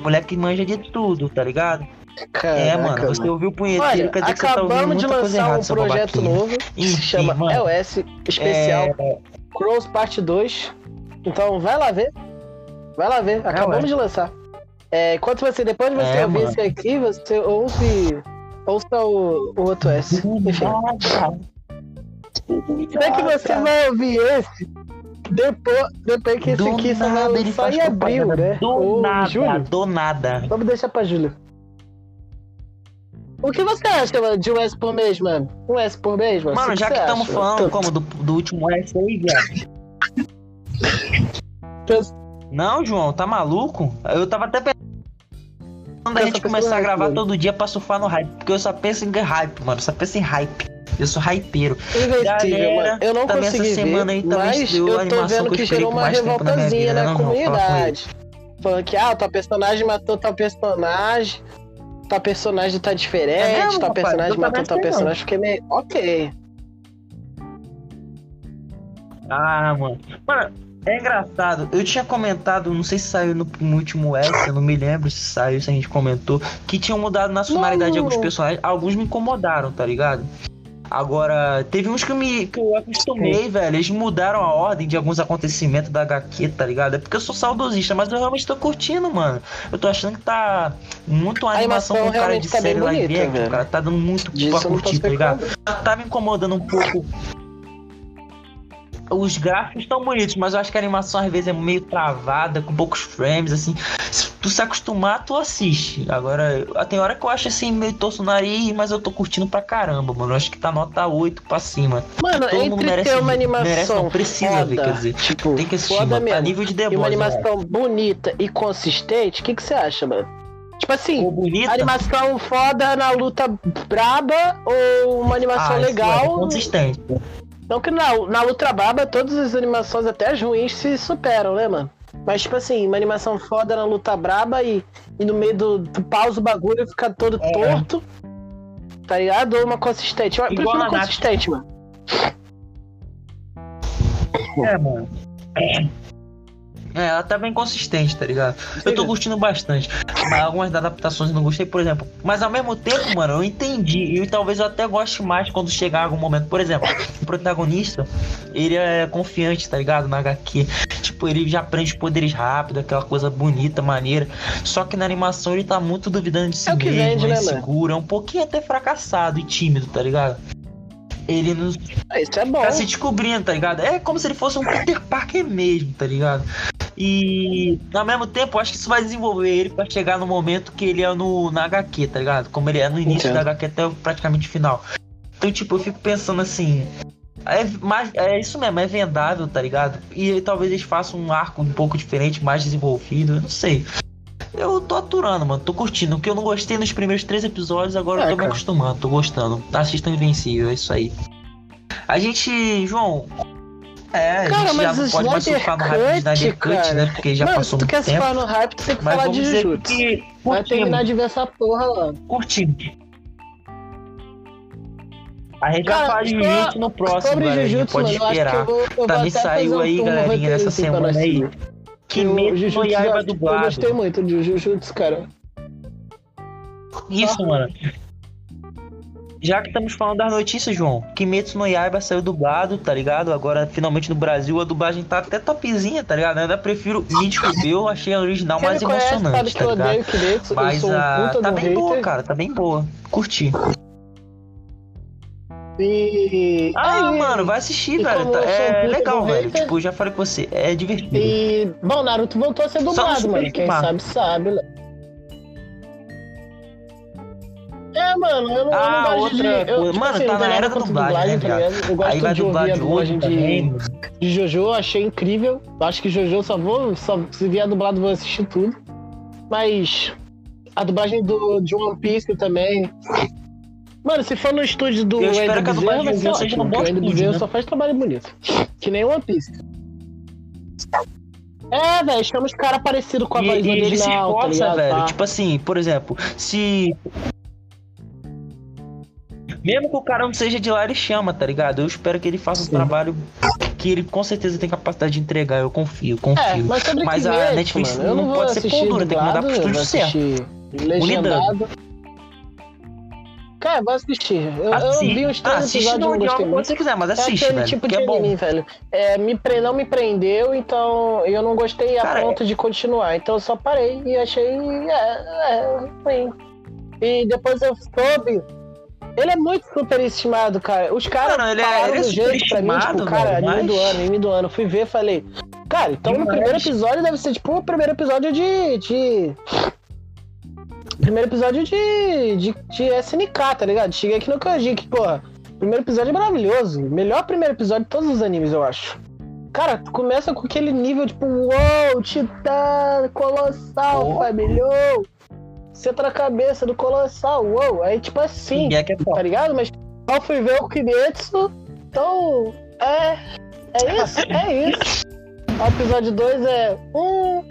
Moleque que manja de tudo, tá ligado? Caraca, é, mano, você ouviu o punheteiro, Olha, quer dizer que você tá ouvindo acabamos de muita coisa lançar errada, um seu projeto babaquinha. novo que se chama mano, EOS Especial É, Cross Parte 2. Então vai lá ver. Vai lá ver. Acabamos ué. de lançar. É, enquanto você, depois de você É, ouvir mano. esse aqui, você ouve. Ouça o, o outro S. Enfim. Como é que você vai ouvir esse? Depois, depois que esse aqui só vai lançar em abril, né? Do Ou nada, julho. do nada. Vamos deixar pra Júlia. O que você acha de um S por mês, mano? Um S por mês, mano? Mano, já que estamos falando como do, do último S aí, viado. Não, João, tá maluco? Eu tava até pensando a Eu gente começar a gravar todo dia pra surfar no hype. Porque eu só penso em hype, mano. Só penso em hype. Eu sou hypeiro. Galera, mano. Eu não também essa consegui semana ver, aí também mas a eu tô vendo que gerou uma na revoltazinha vida, na né, não, com comunidade. Falando que, ah, tal personagem matou tal personagem, tal personagem tá diferente, É mesmo, rapaz? personagem matou sei não. personagem. Fiquei meio, ok. Ah, mano. Mano, é engraçado. Eu tinha comentado, não sei se saiu no, no último S, eu não me lembro se saiu, se a gente comentou, que tinham mudado nacionalidade de alguns personagens. Alguns me incomodaram, tá ligado? Agora, teve uns que eu me que eu acostumei, velho. Eles mudaram a ordem de alguns acontecimentos da HQ, tá ligado? É porque eu sou saudosista, mas eu realmente tô curtindo, mano. Eu tô achando que tá muito uma A animação animação com cara de tá série live action, cara. Tá dando muito Disso pra curtir, tá ligado? Tá me incomodando um pouco os gráficos estão bonitos, mas eu acho que a animação às vezes é meio travada, com poucos frames, assim. Se tu se acostumar, tu assiste. Agora, tem hora que eu acho assim, meio torço o nariz, mas eu tô curtindo pra caramba, mano. Eu acho que tá nota 8 pra cima. Mano, Todo mundo entre merece, ter uma animação merece, não precisa foda, ver, quer dizer. tipo, Tem que assistir, mano, tá mesmo, nível de e uma né? animação bonita e consistente, o que que você acha, mano? Tipo assim, animação foda na luta braba ou uma animação Ah, é legal? consistente. Não que na, na luta braba todas as animações, até as ruins, se superam, né, mano? Mas, tipo assim, uma animação foda na luta braba e, e no meio do, do pausa o bagulho fica todo É. torto. Tá ligado? Ou uma consistente. Eu Igual prefiro a Nath. consistente, mano. É, mano. É, ela tá bem consistente, tá ligado? Eu tô curtindo bastante. Mas algumas adaptações eu não gostei, por exemplo. Mas ao mesmo tempo, mano, eu entendi. E talvez eu até goste mais quando chegar algum momento. Por exemplo, o protagonista, ele é confiante, tá ligado? Na HQ. Tipo, ele já aprende poderes rápido, aquela coisa bonita, maneira. Só que na animação ele tá muito duvidando de si É o que mesmo, vende, é né, inseguro, é um pouquinho até fracassado e tímido, tá ligado? Ele não, Ah, Isso é bom. tá se descobrindo, tá ligado? É como se ele fosse um Peter Parker mesmo, tá ligado? E ao mesmo tempo, acho que isso vai desenvolver ele pra chegar no momento que ele é no, na HQ, tá ligado? Como ele é no início Entendo. da HQ até praticamente o final. Então, tipo, eu fico pensando assim. É, mais, é isso mesmo, é vendável, tá ligado? E talvez eles façam um arco um pouco diferente, mais desenvolvido, eu não sei. Eu tô aturando, mano, tô curtindo. O que eu não gostei nos primeiros três episódios, agora É, eu tô me cara. acostumando, tô gostando. Assistam Invencível, é isso aí. A gente, João. É, a Cara, gente já não pode mais surfar no hype do Snyder Cut, né? Porque já Mano, passou tu muito quer se tempo. falar no hype, tu tem que Mas falar de Jujutsu. que Vai terminar de ver essa porra lá. curtimos. A gente Cara, vai falar de Jujutsu no próximo, Sobre. Jujutsu, Pode mano, eu esperar. eu vou, eu vou Também saiu um aí, galerinha, nessa semana aí. Que Eu- no Yaiba eu- Eu dublado. gostei muito de Jujutsu, cara. Isso, mano. Já que estamos falando das notícias, João, Kimetsu no Yaiba saiu dublado, tá ligado? Agora, finalmente no Brasil, a dublagem tá até topzinha, tá ligado? Eu ainda prefiro Mítico, eu achei a original mais me sabe emocionante, que tá eu ligado? odeio Kimetsu, eu Mas sou um a... puta tá bem boa, cara, tá bem boa. Curti. E... Ah, aí, mano, vai assistir, velho. tá- eu É legal, velho. hater- Tipo, eu já falei com você, é divertido. E, bom, Naruto voltou a ser não dublado, mano. Quem sabe, sabe. né? É, mano, eu não, eu Ah, não gosto de... outra Eu, coisa. tipo Mano, assim, tá não na era da dublagem, né, tá? Eu gosto Aí vai de dublar a de de, de Jojo, eu achei incrível. Eu Acho que Jojo só vou... Só, se vier dublado, vou assistir tudo. Mas... A dublagem do, de One Piece também... Mano, se for no estúdio do Eu espero Andy que a Bezerra, vai ser ótimo. um o estúdio, Bezerra né? só faz trabalho bonito. Que nem One Piece. É, velho, chama os caras parecidos com a voz E, e ele se tá esforça, ligado? velho. Pá. Tipo assim, por exemplo, se. Mesmo que o cara não seja de lá, ele chama, tá ligado? Eu espero que ele faça um Sim. trabalho que ele com certeza tem capacidade de entregar. Eu confio, confio. É, mas Mas a Netflix mano, não, não pode ser pão dura, tem que mandar pro estúdio assistir legendado. Cara, vou assistir. Eu, eu Assiste, vi uns três assiste episódios e no idioma muito. você quiser, mas É assiste, aquele velho. tipo que de é bom. anime, velho. É, me pre... Não me prendeu, então eu não gostei a Cara, ponto de continuar. Então eu só parei e achei. É, é, ruim. E depois eu soube. Ele é muito superestimado, cara. Os caras Mano, ele é- falaram ele é do jeito pra mim, tipo, cara, velho, anime do mas- ano, anime do ano. Fui ver, falei, cara, então no Demais. primeiro episódio deve ser tipo o primeiro episódio de. de... Primeiro episódio de, de, de SNK, tá ligado? Cheguei aqui no Kanji, que, porra, primeiro episódio é maravilhoso. Melhor primeiro episódio de todos os animes, eu acho. Cara, começa com aquele nível, tipo, uou, titã, colossal, Oh. família, uou. Senta na cabeça do colossal, uou. Aí, tipo assim, é que é tá ligado? Mas eu fui ver o Kimetsu, então, é, é isso, é isso. O episódio 2 é, hum,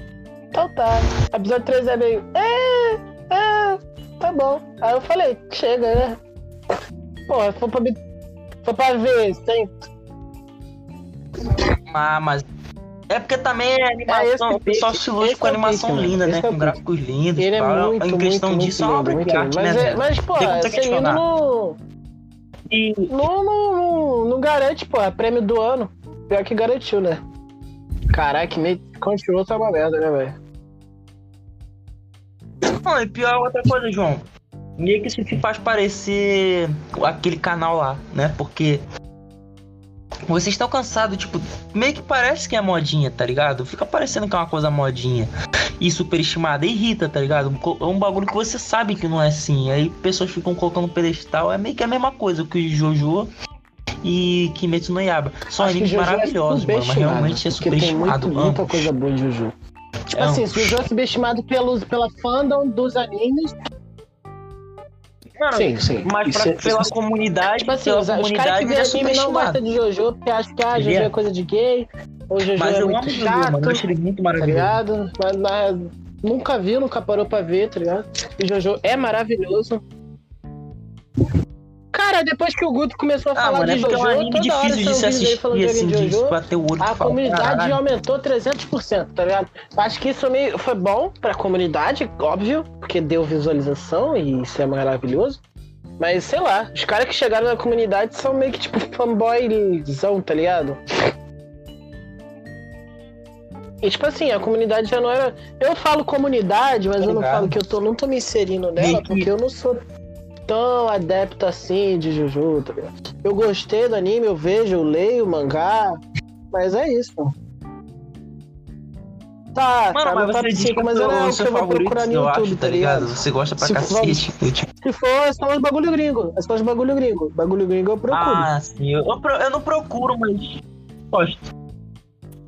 então tá. O episódio 3 é meio, é, é, tá bom. Aí eu falei, chega, né? Porra, foi pra, me- foi pra ver, tem, Ah, mas. É porque também é É, animação, esse o pessoal se ilude com é animação mano, linda, né? é Com gráficos lindos. Ele é tal. muito, em questão muito, disso, é muito uma obra de arte, lindo. né, Mas, é, mas, pô, esse questionar. não, E não, não, não, garante, pô, é prêmio do ano. Pior que garantiu, né? Caraca, meio continuou uma merda, né, velho? Não, e pior é outra coisa, João. Meio que isso te faz parecer aquele canal lá, né? Porque Vocês estão cansados, tipo, meio que parece que é modinha, tá ligado? Fica parecendo que é uma coisa modinha e superestimada. Irrita, tá ligado? É um bagulho que você sabe que não é assim. Aí pessoas ficam colocando pedestal. É meio que a mesma coisa que o Jojo e Kimetsu no Yaba. São animes é maravilhosos, mano. Mas realmente é porque tem superestimado, muito, muita coisa boa em Jojo. Tipo É um- assim, Jojo é subestimado pelos, pela fandom dos animes. Mano, Sim, sim. Mas pra- é- pela isso- comunidade, Tipo assim, pela os, os caras comunidade que vê é anime não gostam de Jojo porque acham que ah, Jojo é. é coisa de gay, ou Jojo Mas é eu muito amo o Jojo, chato, mano. Eu acho ele muito tá maravilhoso. ligado? Mas, mas nunca viu, nunca parou pra ver, tá ligado? E Jojo é maravilhoso. Cara, depois que o Guto começou a Ah, falar mano, é de é Jojo, um anime toda hora difícil de se assistir, de assim, de Jojo. bater o olho A comunidade "Caralho". aumentou 300%, tá ligado? Acho que isso meio foi bom pra comunidade, óbvio, porque deu visualização e isso é maravilhoso. Mas sei lá, os caras que chegaram na comunidade são meio que tipo fanboyzão, tá ligado? E tipo assim, a comunidade já não era. Eu falo comunidade, mas eu não falo que eu tô, não tô me inserindo nela, porque eu não sou tão adepto assim de Juju, tá ligado? Eu gostei do anime, eu vejo, eu leio o mangá, mas é isso. Tá, Mano, tá mas no top você diz 5, que mas é não é o que eu vou procurar no eu YouTube, acho, tá ligado? Você gosta pra Se for- cacete. Eu, tipo, Se for, é só os bagulho gringo. É só os bagulho gringo. Bagulho gringo eu procuro. ah, sim. Eu, eu eu não procuro, mas gosto.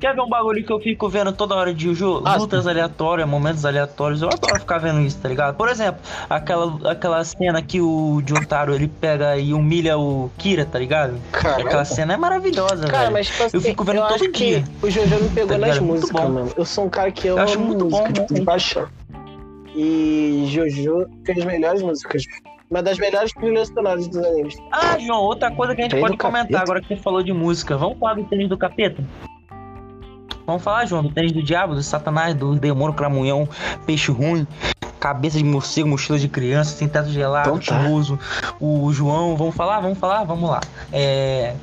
Quer ver um bagulho que eu fico vendo toda hora de Juju? Ah, Lutas aleatórias, momentos aleatórios. Eu adoro ficar vendo isso, tá ligado? Por exemplo, aquela, aquela cena que o Jotaro ele pega e humilha o Kira, tá ligado? Cara, Aquela cena é maravilhosa, Cara, velho. mas tipo assim, Eu fico vendo todo acho dia. que o Jojo me pegou Tá nas? Muito músicas, bom. mano. Eu sou um cara que eu, Eu acho amo muito música, bom, tipo, de paixão. E Jojo tem as melhores músicas. Uma das melhores trilhas sonoras dos animes. Ah, João, outra coisa que a gente pode comentar capeta? agora que você falou de música. Vamos falar do tênis do capeta? Vamos falar, João, do tênis do diabo, do satanás, do demônio, cramunhão, peixe ruim, cabeça de morcego, mochila de criança, sem teto gelado, Então tá. chimoso, o João. Vamos falar? Vamos falar? Vamos lá. É.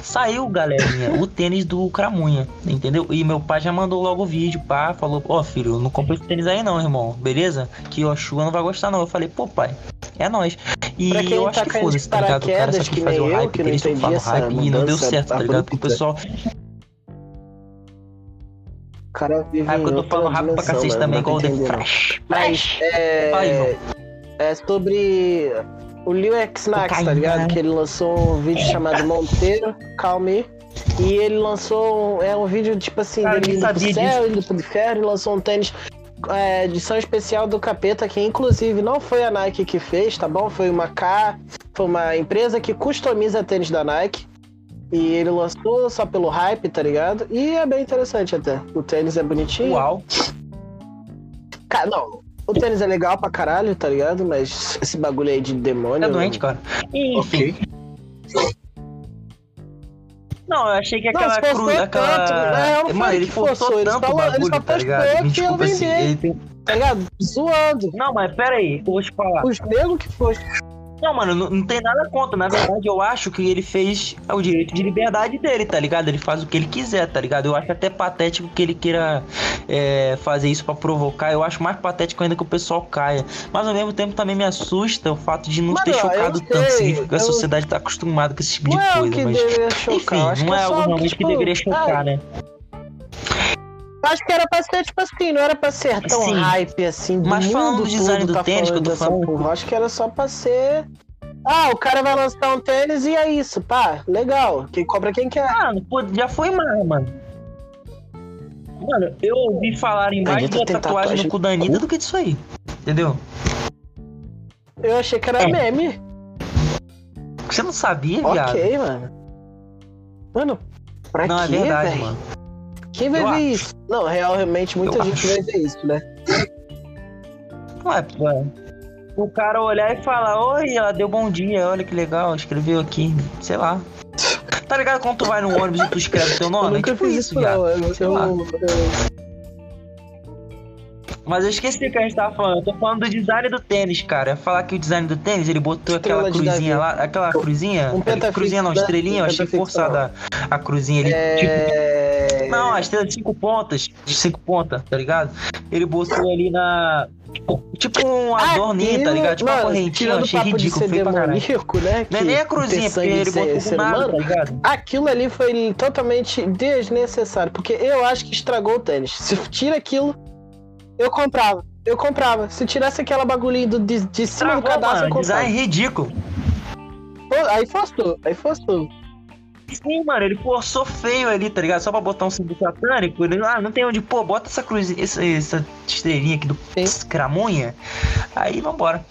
Saiu, galerinha, o tênis do Cramunha, entendeu? E meu pai já mandou logo o vídeo, pá, falou, ó filho, não comprei esse tênis aí não, irmão, beleza? Que o Shua não vai gostar não. Eu falei, pô pai, é nóis. E Pra quem eu tá acho que foda-se, tá ligado? O cara só que quis fazer o hype, que surfar no essa hype e não deu certo, tá ligado? Porque o pessoal... O cara vive Ah, porque eu falando rápido pra cacete mano, também, igual o The. Flash. Mas é, João. é sobre o Lil X Nax, tá ligado? Que ele lançou um vídeo chamado Monteiro, Calme. E ele lançou é um vídeo tipo assim, Cara, dele indo pro céu, indo pro inferno, lançou um tênis. é, edição especial do Capeta, que inclusive não foi a Nike que fez, tá bom? Foi uma K, foi uma empresa que customiza tênis da Nike. E ele lançou só pelo hype, tá ligado? E é bem interessante até. O tênis é bonitinho. Uau. Cara, não. O tênis é legal pra caralho, tá ligado? Mas esse bagulho aí de demônio. É doente, cara. Enfim. Não, eu achei que Não, aquela esforçou cruz, aquela... tanto, né? Eu não Mano, ele que forçou forçou, ele tanto só- o ele bagulho, só tá ligado? postou Me que ia Desculpa assim, vender. ele tem... Tá ligado? Zoando. Não, mas pera aí, eu vou te falar. Os negros que foi. Não, mano, não, não tem nada contra. Na verdade, eu acho que ele fez o direito de liberdade dele, tá ligado? Ele faz o que ele quiser, tá ligado? Eu acho até patético que ele queira é, fazer isso pra provocar. Eu acho mais patético ainda que o pessoal caia. Mas ao mesmo tempo também me assusta o fato de não Mano, ter chocado tanto. Significa que a eu- sociedade tá acostumada com esse tipo Não de é o coisa. que Mas, chocar. enfim, não que é algo realmente que tipo, deveria chocar, ah, né? Acho que era pra ser, tipo assim, não era pra ser tão Sim. hype assim. Do Mas falando do design do tá tênis que eu tô falando- Porra. Acho que era só pra ser. Ah, o cara vai lançar um tênis e é isso, pá, legal. Quem cobra quem quer. Mano, pô, já foi mais, mano. Mano, eu ouvi falarem mais Anitta da tem tatuagem tatuagem no cu da Anitta do que disso aí. Entendeu? Eu achei que era É. meme. Você não sabia, viado? Ok, mano. Mano, pra Não, é quê, verdade, velho? mano. Quem vai Eu ver acho. isso? Não, real, realmente, muita Eu gente acho. vai ver isso, né? Não é, pô. é. O cara olhar e falar, oi, ela deu bom dia, olha que legal, escreveu aqui, sei lá. Tá ligado quando tu vai no ônibus e tu escreve teu eu nome? nunca é tipo fiz isso, isso, viado. não. Eu, Sei eu- lá. eu- Mas eu esqueci o que a gente tava falando. Eu tô falando do design do tênis, cara. Falar que o design do tênis, ele botou Estrela aquela cruzinha lá, aquela cruzinha. Um cruzinha não, né? estrelinha, eu achei forçada a, a cruzinha ali. Tipo, É... Não, a estrela de cinco pontas, de cinco pontas, tá ligado? Ele botou ali na. Tipo um adorninho, tá ligado? Tipo uma Mano, correntinha, tirando eu achei ridículo, feio pra caralho. né? Não é nem a cruzinha, porque ele botou ser nada, tá ligado? Aquilo ali foi totalmente desnecessário, porque eu acho que estragou o tênis. Se tira aquilo, eu comprava. Eu comprava. Se tirasse aquela bagulhinho do, de, de cima do Travou, cadastro, eu mano, comprava. design ridículo. Aí forçou, aí forçou. Sim, mano, ele forçou feio ali, tá ligado? Só pra botar um símbolo satânico. Ele, ah, não tem onde pôr, bota essa cruzinha, essa, essa estrelinha aqui do Sim. cramunha. Aí vambora.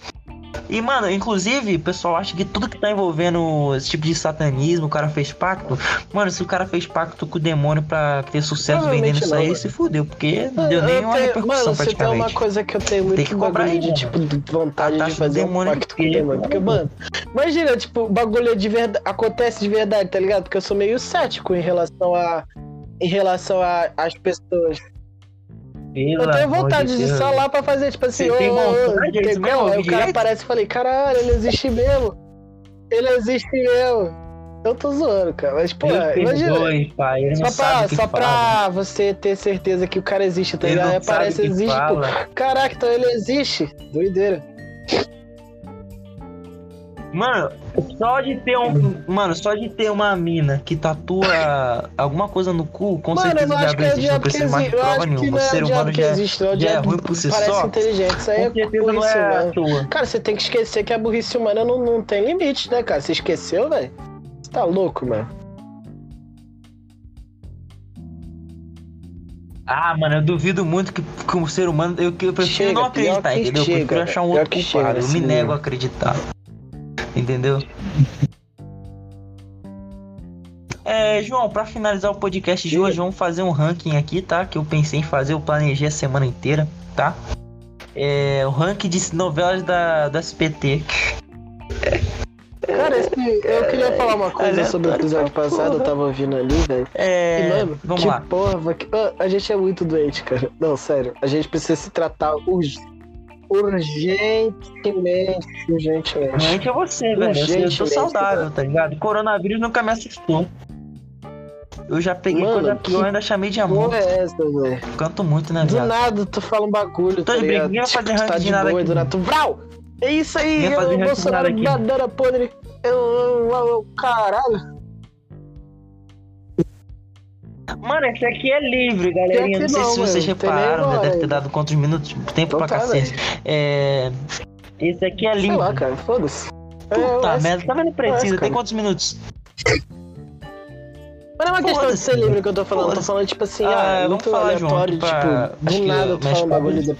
E, mano, inclusive, o pessoal acha que tudo que tá envolvendo esse tipo de satanismo, o cara fez pacto. Mano, se o cara fez pacto com o demônio pra ter sucesso vendendo isso aí, mano. se fudeu, porque não deu Eu nenhuma tenho- repercussão Mano, você tem uma praticamente. coisa que eu tenho muito Tem que cobrar aí, de, mano. tipo, de vontade de fazer um pacto com o demônio. Porque, mano, imagina, tipo, o bagulho é de verdade, acontece de verdade, tá ligado? Porque eu sou meio cético em relação a. Em relação a- às pessoas. Eu tenho vontade de, Deus. só lá pra fazer, tipo assim, ô, tem ô, ô, vontade? Tem como? Aí o cara aparece e falei, caralho, ele existe mesmo. Ele existe mesmo. Eu tô zoando, cara. Mas, pô, imagina. perdoe, pai. Ele Só pra, só pra você ter certeza que o cara existe, tá ligado? aparece, existe, pô. Caraca, então ele existe. Doideira. Mano, só de ter um. Mano, só de ter uma mina que tatua alguma coisa no cu, com Mano, eu certeza não já é existe. Não precisa mais existe. de Eu prova nenhuma. O é ser humano que já, existe, já é ruim por si parece só. inteligente. Isso aí é certeza não burrice é humana. Cara, você tem que esquecer que a burrice humana não, não tem limite, né, cara? Você esqueceu, velho? Você tá louco, mano. Ah, mano, eu duvido muito que, que um ser humano. Eu, eu prefiro Chega, não acreditar, entendeu? Eu chega, prefiro achar um outro que chega culpado. Eu me nego a acreditar. Entendeu? É, João, pra finalizar o podcast de hoje, vamos fazer um ranking aqui, tá? Que eu pensei em fazer, eu planejei a semana inteira, tá? É, o ranking de novelas da, do SPT. Cara, esse- eu queria falar uma coisa sobre o episódio passado, eu tava ouvindo ali, velho. É, E, mano, vamos que lá. porra, que... Ah, a gente é muito doente, cara. Não, sério. A gente precisa se tratar ur- urgentemente, urgentemente. Gente, é você, velho. Eu, tô saudável, tá ligado? Coronavírus nunca me assustou. Eu já peguei Mano, coisa pior ainda chamei de amor. É essa, velho? Canto muito, né, Do viado? nada tu fala um bagulho, Tô tá de vai Tipo, fazer ranking tá de nada boa aqui. do. Vrau! É isso aí, eu, Bolsonaro, bandeira podre. Eu, eu, eu, caralho. Mano, esse aqui é livre, galerinha. Não sei não, se vocês mano. Repararam, né? Deve ter dado quantos minutos? Tempo Então pra tá, cacete. É. Esse aqui é Sei livre. lá, cara, foda-se. Puta É, merda, tá vendo precisa? Tem quantos minutos? Mas não é uma questão de ser livre que eu tô falando, eu tô falando, tipo assim, Ah, ah, vamos muito falar, aleatório, pra- tipo, acho do nada tu mexe fala um com a bagulho vida.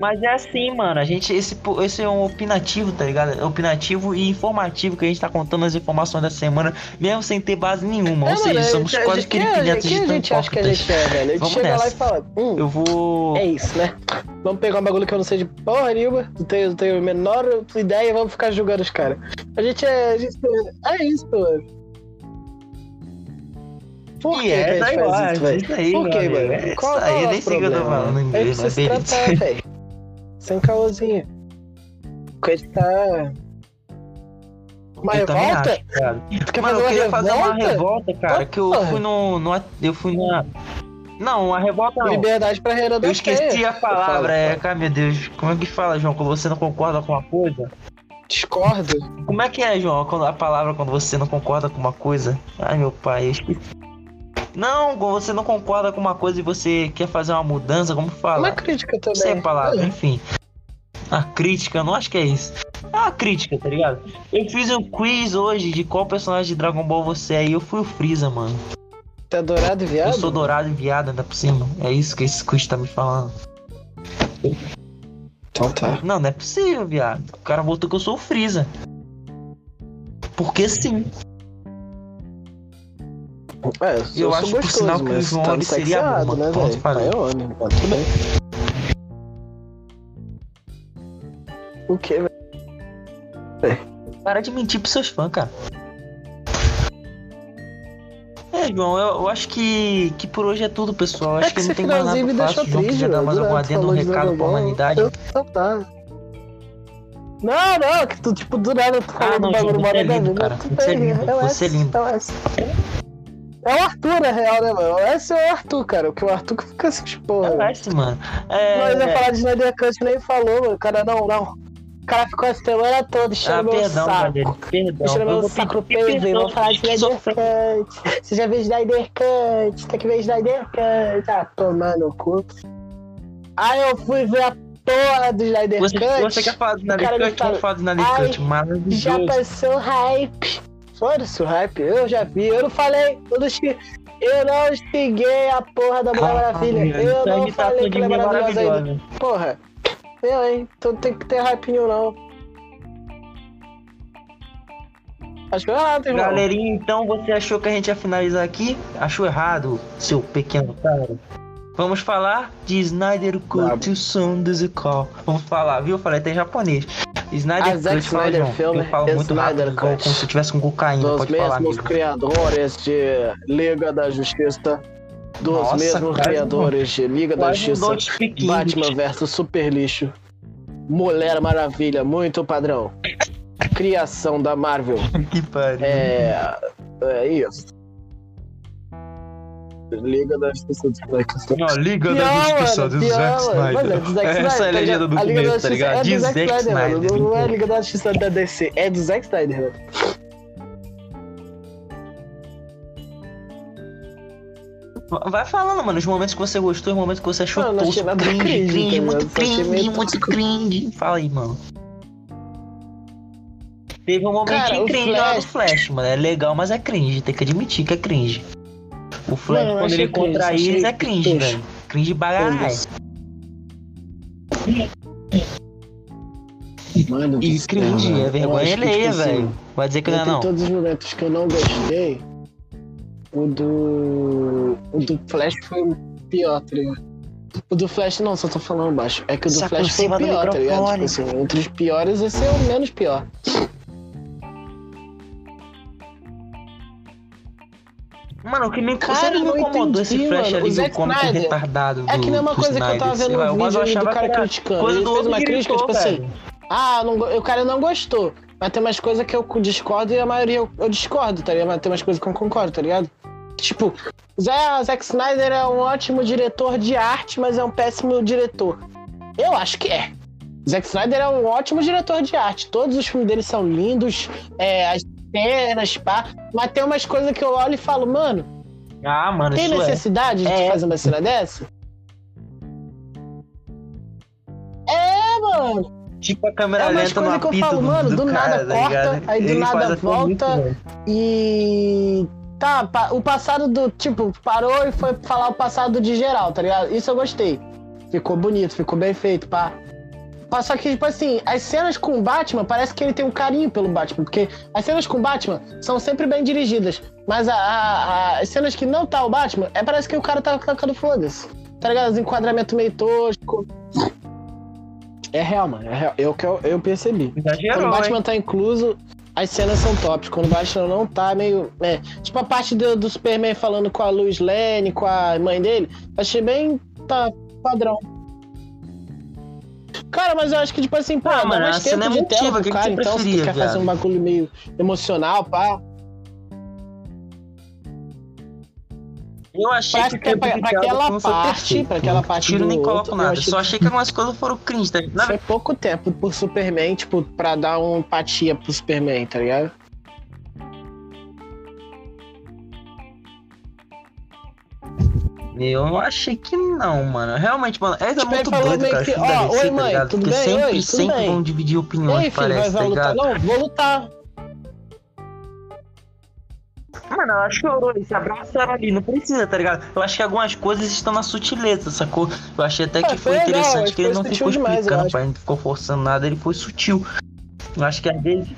Mas é assim, mano. A gente. Esse, esse é um opinativo, tá ligado? É opinativo e informativo que a gente tá contando as informações da semana, mesmo sem ter base nenhuma. Ou É, seja, mano, somos a quase gente- que quem a gente- de tão gente acha que a gente é, velho? A gente Vamos chega lá nessa. e fala, hum, Eu vou. é isso, né? Vamos pegar um bagulho que eu não sei de porra nenhuma, não tenho, não tenho a menor ideia e vamos ficar julgando os caras. A gente é. A gente é, é isso, mano. Por que, que é, a gente faz isso, velho? Por que, mano? é Qual, isso aí, é nem sei o que eu tô falando em gente inglês, mas beleza. Sem caôzinho. Porque a gente tá. Uma Eu revolta? acho, cara. Tu quer Mano, eu fazer queria uma fazer uma revolta? cara, que eu fui no, no. Eu fui na. Não, uma revolta não. Liberdade pra Renan da Eu esqueci a palavra, é. Cara, meu Deus. Como é que fala, João, quando você não concorda com uma coisa? Discordo. Como é que é, João, a palavra quando você não concorda com uma coisa? Ai, meu pai, eu esqueci. Não, você não concorda com uma coisa e você quer fazer uma mudança, como fala? Uma crítica também. palavra, É. enfim. A crítica, não acho que é isso. É uma crítica, tá ligado? Eu fiz um quiz hoje de qual personagem de Dragon Ball você é e eu fui o Freeza, mano. Tá dourado e viado? Eu sou dourado e viado ainda por cima. É isso que esse quiz tá me falando. Então tá. Não, não é possível, viado. O cara botou que eu sou o Freeza. Porque sim. É, eu, Eu acho, por gostoso, sinal, que o João, tá seria bom, né, é mas tudo bem. O que, velho? Para de mentir pros seus fãs, cara. É, João, eu, eu acho que, que por hoje é tudo, pessoal. Eu É acho que que não tem mais nada pra falar. João quiser dar mais algum adendo, um recado pra Ball. humanidade. Então tá. Não, não, que tu, tipo, do nada tu Ah, do bagulho você é lindo, cara. Tudo Você é lindo, você é lindo. É o Arthur, na real, né, mano? Esse é o Arthur, cara. O que o Arthur que fica assim, porra. Parece, mano. É, Mas ia é. falar de Snyder Cut nem falou, mano. O cara não, não. O cara ficou a semana toda Ah, enchendo meu perdão, saco. Valério, perdão. Enchendo Eu meu vou saco PV, perdão vou falar de Snyder. Cut. Você já viu Snyder Cut? Tem que ver Snyder Cut. Ah, tomar no cu. Aí eu fui ver a porra do Snyder Você, Cut. você quer falar do o Snyder Cut? Vamos falar do Snyder "Ai, Cut, Já maravilhoso. passou o hype. Foda-se o hype, eu já vi. Eu não falei, eu não, eu não xinguei a porra da Mulher Maravilha. Ah, Eu não imitação falei que ela é maravilhosa ainda. Porra, eu, hein? Tu não tem que ter hype nenhum, não. Acho que ah, tem irmão. Galerinha, então você achou que a gente ia finalizar aqui? Achou errado, seu pequeno cara. Vamos falar de Snyder Cut, o som do. Vamos falar, viu? Eu falei até em japonês. Snyder Ah, Zack Cut, Snyder filme, Eu falo muito Snyder rápido, igual Cut. como se eu tivesse com cocaína. Dos Pode falar, mesmos amigo. criadores de Liga da Justiça. Dos Nossa, mesmos quase criadores de Liga da Justiça. Batman vs Super Lixo. Mulher Maravilha, muito padrão. Criação da Marvel. Que pariu. É. É isso. Liga da Justiça do Zack Snyder. Ó, Liga da Justiça mano, do Zack é Snyder. do Zack Essa é a Snyder, legenda do começo, tá ligado? É De do Zack Zack Snyder. Não é Liga da Justiça da DC, é do Zack Snyder, mano. Vai falando, mano, os momentos que você gostou, os momentos que você achou Não, não tosco, cringe, cringe, cringe, tá muito cringe, muito cringe. Fala aí, mano. Teve um Cara, momentinho o cringe lá do Flash- Flash, mano. É legal, mas é cringe. Tem que admitir que é cringe. O Flash, Mano, quando ele achei cringe, contra achei eles, é cringe, velho. Cringe. Foda-se. Mano, E cringe, é vergonha alheia, velho. Vai dizer que não é não. todos os momentos que eu não gostei, o do. O do Flash foi o pior, tá ligado? O do Flash não, só tô falando baixo. É que o do Se Flash foi pior, tá ligado? Tipo assim, entre os piores, esse é o menos pior. Mano, que me, Cara, me incomodou entendi, esse Flash mano. ali O do cômico Snyder retardado do É que nem uma do coisa que eu tava Snyder, vendo lá, eu vídeo do achava cara era criticando. Coisa Ele do fez uma crítica, tipo assim, velho. ah, não o cara não gostou. Mas tem umas coisas que eu discordo e a maioria eu, eu discordo, tá ligado? Mas tem umas coisas que eu concordo, tá ligado? Tipo, Zé- Zack Snyder é um ótimo diretor de arte, mas é um péssimo diretor. Eu acho que é. Zack Snyder é um ótimo diretor de arte. Todos os filmes dele são lindos, é, as cenas, pá. Mas tem umas coisas que eu olho e falo, mano, Ah, mano, tem é. necessidade de É. fazer uma cena dessa? É, mano. Tipo a câmera É umas lenta no coisas que eu falo, do, mano, do cara, nada tá corta, ligado? aí do Ele nada muito volta. E. Tá, o passado do. Tipo, parou e foi falar o passado de geral, tá ligado? Isso eu gostei. Ficou bonito, ficou bem feito, pá. Só que, tipo assim, as cenas com o Batman, parece que ele tem um carinho pelo Batman. Porque as cenas com o Batman são sempre bem dirigidas. Mas a- a- a- as cenas que não tá o Batman, é parece que o cara tá tacando foda-se. Tá ligado? Os enquadramentos meio tosco. É real, mano. É real. Eu, que eu, eu percebi. Quando Exagerou, o Batman hein? tá incluso, as cenas são tops. Quando o Batman não tá, meio. É. Tipo a parte do, do Superman falando com a Lois Lane, com a mãe dele, achei bem. tá padrão. Cara, mas eu acho que, tipo assim, pô, Ah, mano, mais tempo é de tela pro o que que cara, você então se tu preferia, quer fazer um bagulho meio emocional, pá. Eu achei Pra, que pra, tempo pra, pra tela aquela parte, pra aquela Não parte tiro nem coloco outro, eu nada. Só que- achei que algumas coisas foram cringe. Tá? Na Foi pouco tempo por Superman, tipo, pra dar uma empatia pro Superman, tá ligado? Eu achei que não, mano. Realmente, mano, é Tipo, muito doido, cara. que, da ó, DC, oi, tá mãe, ligado? tudo Porque bem? sempre, Oi, tudo sempre bem? vão dividir opiniões, filho, vai, parece, vai tá lutar? ligado? Não, vou lutar. Mano, ela chorou, eles se abraçaram ali, não precisa, tá ligado? Eu acho que algumas coisas estão na sutileza, sacou? Eu achei até que Ah, foi legal, interessante que ele não ficou demais, explicando, pai, não ficou forçando nada, ele foi sutil. Eu acho que às vezes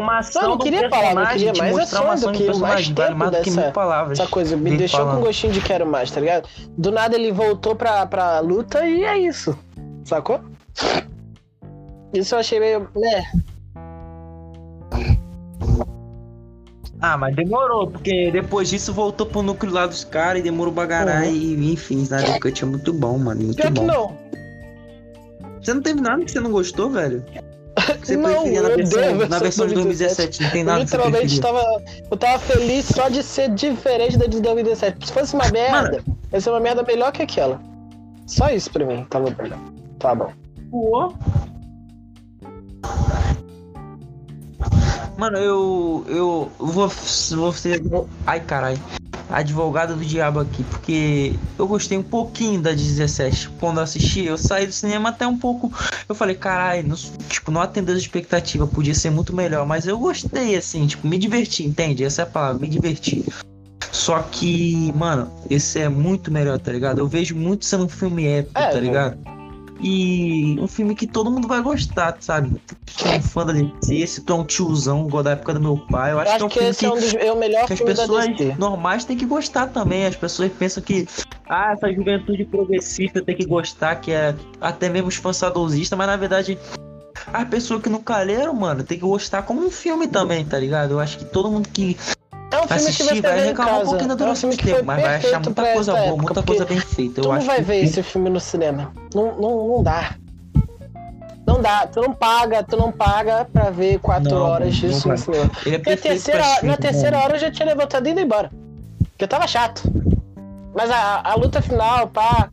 uma ação Não, não do queria falar, não personagem, queria mais mostrar uma ação do que mais vale tempo mais do que dessa- mil palavras. Essa coisa me deixou falando. com gostinho de quero mais, tá ligado? Do nada ele voltou pra, pra luta e é isso. Sacou? Isso eu achei meio. né? Ah, mas demorou, porque depois disso voltou pro núcleo lá dos caras e demorou bagarar Uhum. e enfim, Snyder Cut é muito bom, mano, muito Pior que bom. não. Você não teve nada que você não gostou, velho? Você Não, preferia na eu versão, odeio a na versão de 2017, não tem nada Literalmente preferia. tava. Eu tava feliz só de ser diferente da de 2017. Se fosse uma merda, ia ser uma merda melhor que aquela. Só isso pra mim, tava melhor. Tá bom. Pô. Mano, eu. Eu vou, vou ser. Ai, caralho. Advogado do diabo aqui, porque eu gostei um pouquinho da 17. Quando eu assisti, eu saí do cinema até um pouco. Eu falei, caralho, não- tipo, não atendeu as expectativas, podia ser muito melhor, mas eu gostei, assim, tipo, me diverti, entende? Essa é a palavra, me diverti. Só que, mano, esse é muito melhor, tá ligado? Eu vejo muito sendo um filme épico, É, tá ligado? E um filme que todo mundo vai gostar, sabe? Tu é um fã da DC, se tu é um tiozão, igual da época do meu pai, eu Eu acho, acho que é um que filme esse que, é, um dos, é o melhor que as pessoas normais têm que gostar também. As pessoas pensam que, ah, essa juventude progressista tem que gostar, que é até mesmo saudosistas, mas na verdade. As pessoas que nunca leram, mano, tem que gostar como um filme também, tá ligado? Eu acho que todo mundo que É um filme que assistir você vai reclamar um pouquinho da É um duração filme de que foi tempo, mas vai achar muita coisa boa, época, muita coisa bem feita. Eu Tu não vai que- ver esse filme no cinema. Não, não, não dá. Não dá, tu não paga, tu não paga pra ver quatro Não, horas disso no cinema. Ele é Porque a perfeito terceira, na terceira hora eu já tinha levantado e ido embora. Porque eu tava chato. Mas a, a luta final, pá.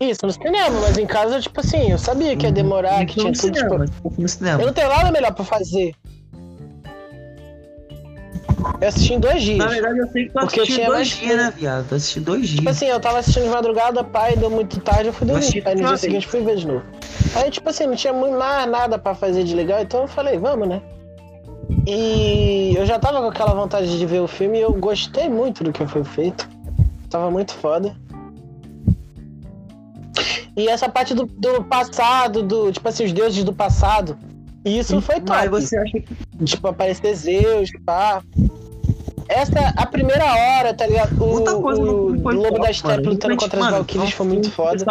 Isso, no cinema, mas em casa, tipo assim, eu sabia que ia demorar, que tinha tudo, cinema, tipo, no cinema. Eu não tenho nada melhor pra fazer. Eu assisti em dois dias. Na verdade, eu sei que tu Porque eu assistiu tinha dois dias, né, viado? Tu assistiu dois dias. Tipo assim, eu tava assistindo de madrugada, pai, deu muito tarde, eu fui dormir. tipo, Aí no dia assim- seguinte fui ver de novo. Aí, tipo assim, não tinha muito mais nada pra fazer de legal, então eu falei, vamos, né? E eu já tava com aquela vontade de ver o filme e eu gostei muito do que foi feito. Tava muito foda. E essa parte do, do passado, do, tipo assim, os deuses do passado. E isso foi top. Mas você acha que Tipo, aparecer Zeus, pá. Essa é a primeira hora, tá ligado? O, muita coisa no o filme foi Lobo top, da Steppe lutando contra as Mano, Valkyries é foi muito foda.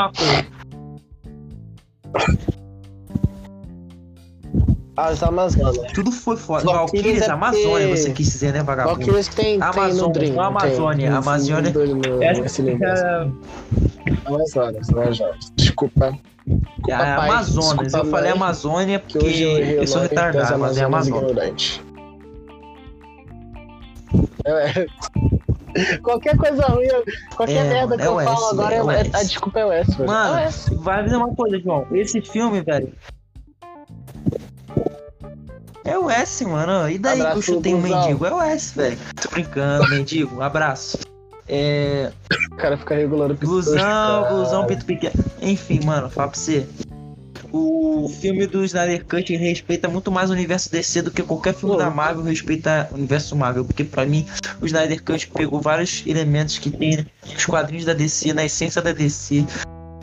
As Amazonas. Tudo foi foda. Valkyries é Amazônia, porque- você quis dizer, né, vagabundo? Valkyries tem, tem no Amazônia, Dream. não Amazônia, tem, Amazônia- No, no, universo. é Amazonas, Amazonas. Desculpa. A pai, Amazonas. desculpa, Eu falei Amazônia Que porque eu sou retardado, mas é Amazonas Amazônia. É. Qualquer coisa ruim, qualquer É, merda que é eu o falo S, agora é é, o é- S. a desculpa é o S, velho. Mano, É o S. vai dizer uma coisa, João. Esse filme, velho. É o S, mano. E daí que eu chutei um mendigo? É o S, velho. Tô brincando, mendigo. Um abraço. É. O cara fica regulando pessoas, Blusão, blusão, peito pequeno. Enfim, mano, fala pra você. O filme do Snyder Cut respeita muito mais o universo DC do que qualquer filme Pô. da Marvel respeita o universo Marvel. Porque pra mim, o Snyder Cut pegou vários elementos que tem nos quadrinhos da DC, na essência da DC.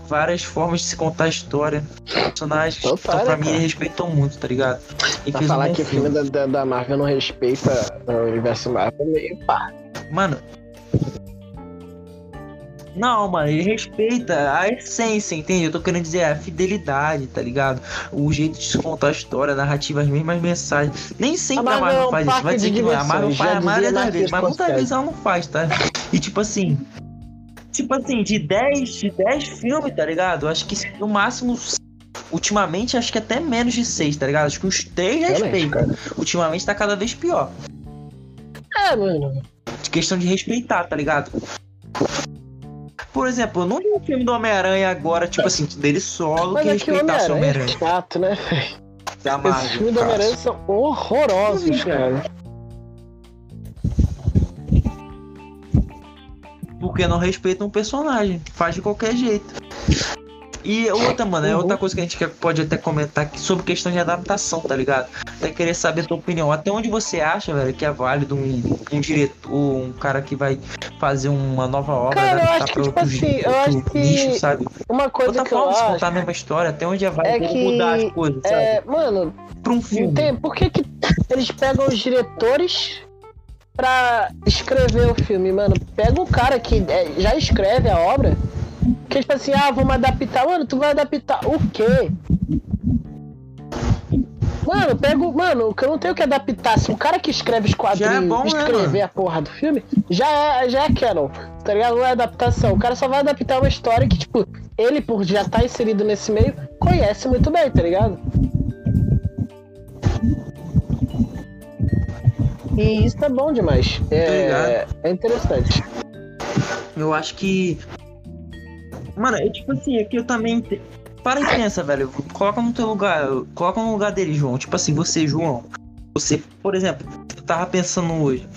Várias formas de se contar a história. Personagens. Então para, pra mim, cara. ele respeitou muito, tá ligado? E Pra um falar bom que o filme da, da, Marvel não respeita o universo Marvel, meio pá. Mano. Não, mano, ele respeita a essência, entende? Eu tô querendo dizer a fidelidade, tá ligado? O jeito de contar a história, a narrativa, as mesmas mensagens. Nem sempre A a Marvel é faz isso. Vai parque dizer que é. A Marvel faz a maioria das vezes, mas muitas vezes ela não faz, tá? E tipo assim. Tipo assim, de 10, de 10 filmes, tá ligado? Acho que no máximo. Ultimamente, acho que até menos de 6, tá ligado? Acho que uns 3 Realmente, respeitam. Ultimamente tá cada vez pior. É, mano. De questão de respeitar, tá ligado? Por exemplo, eu não vi um filme do Homem-Aranha agora, tipo assim, dele solo, Mas que é respeitasse o Homem-Aranha é chato, né? Da Esses filmes do Homem-Aranha são horrorosos, cara. Porque não respeitam o personagem. Faz de qualquer jeito. E outra, mano, é Uhum. outra coisa que a gente quer- pode até comentar aqui sobre questão de adaptação, tá ligado? Até querer saber a tua opinião. Até onde você acha, velho, que é válido um, um diretor, um cara que vai fazer uma nova obra, Cara, eu adaptar acho que, pra tipo outro, assim, eu outro acho que nicho, sabe? Uma coisa Outra que eu forma de acho contar a mesma história, até onde é válido é que mudar as coisas, sabe? é, mano, Pra um filme. tem, por que, que eles pegam os diretores pra escrever o filme, mano? Pega um cara que é, já escreve a obra, que tipo assim, ah, vamos adaptar. Mano, tu vai adaptar o quê? Mano, pego. Mano, que eu não tenho que adaptar. Se o cara que escreve os quadrinhos é bom, né, escrever a porra do filme, já é, já é Canon, tá ligado? Não é adaptação. O cara só vai adaptar uma história que, tipo, ele, por já estar tá inserido nesse meio, conhece muito bem, tá ligado? E isso é bom demais. É, é interessante. Eu acho que Mano, é tipo assim, aqui eu também. Para e pensa, velho. Coloca no teu lugar. Coloca no lugar dele, João. Tipo assim, você, João. Você, por exemplo, eu tava pensando hoje.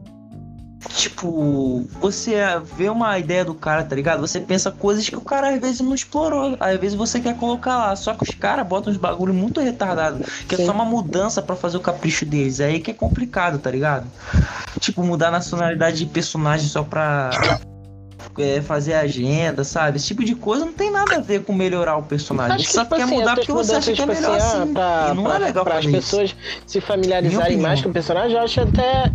Tipo, você vê uma ideia do cara, tá ligado? Você pensa coisas que o cara às vezes não explorou. Às vezes você quer colocar lá. Só que os caras botam uns bagulho muito retardado. Que Sim. é só uma mudança para fazer o capricho deles. É aí que é complicado, tá ligado? Tipo, mudar a nacionalidade de personagem só pra é, fazer agenda, sabe? Esse tipo de coisa não tem nada a ver com melhorar o personagem. Você só tipo quer assim, mudar porque você acha que é tipo melhor assim. assim. Pra, e não pra, é legal para as pessoas se familiarizarem mais com o personagem, eu acho até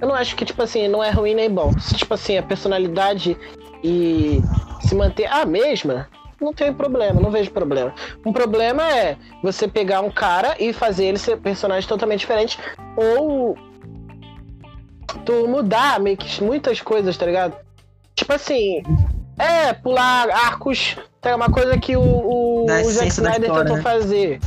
eu não acho que, tipo assim, não é ruim nem bom. Se, tipo assim, a personalidade e se manter a mesma, não tem problema, não vejo problema. Um problema é você pegar um cara e fazer ele ser personagem totalmente diferente ou tu mudar meio que muitas coisas, tá ligado? Tipo assim, é, pular arcos, é uma coisa que o, o, o Zack Snyder história, tentou né? fazer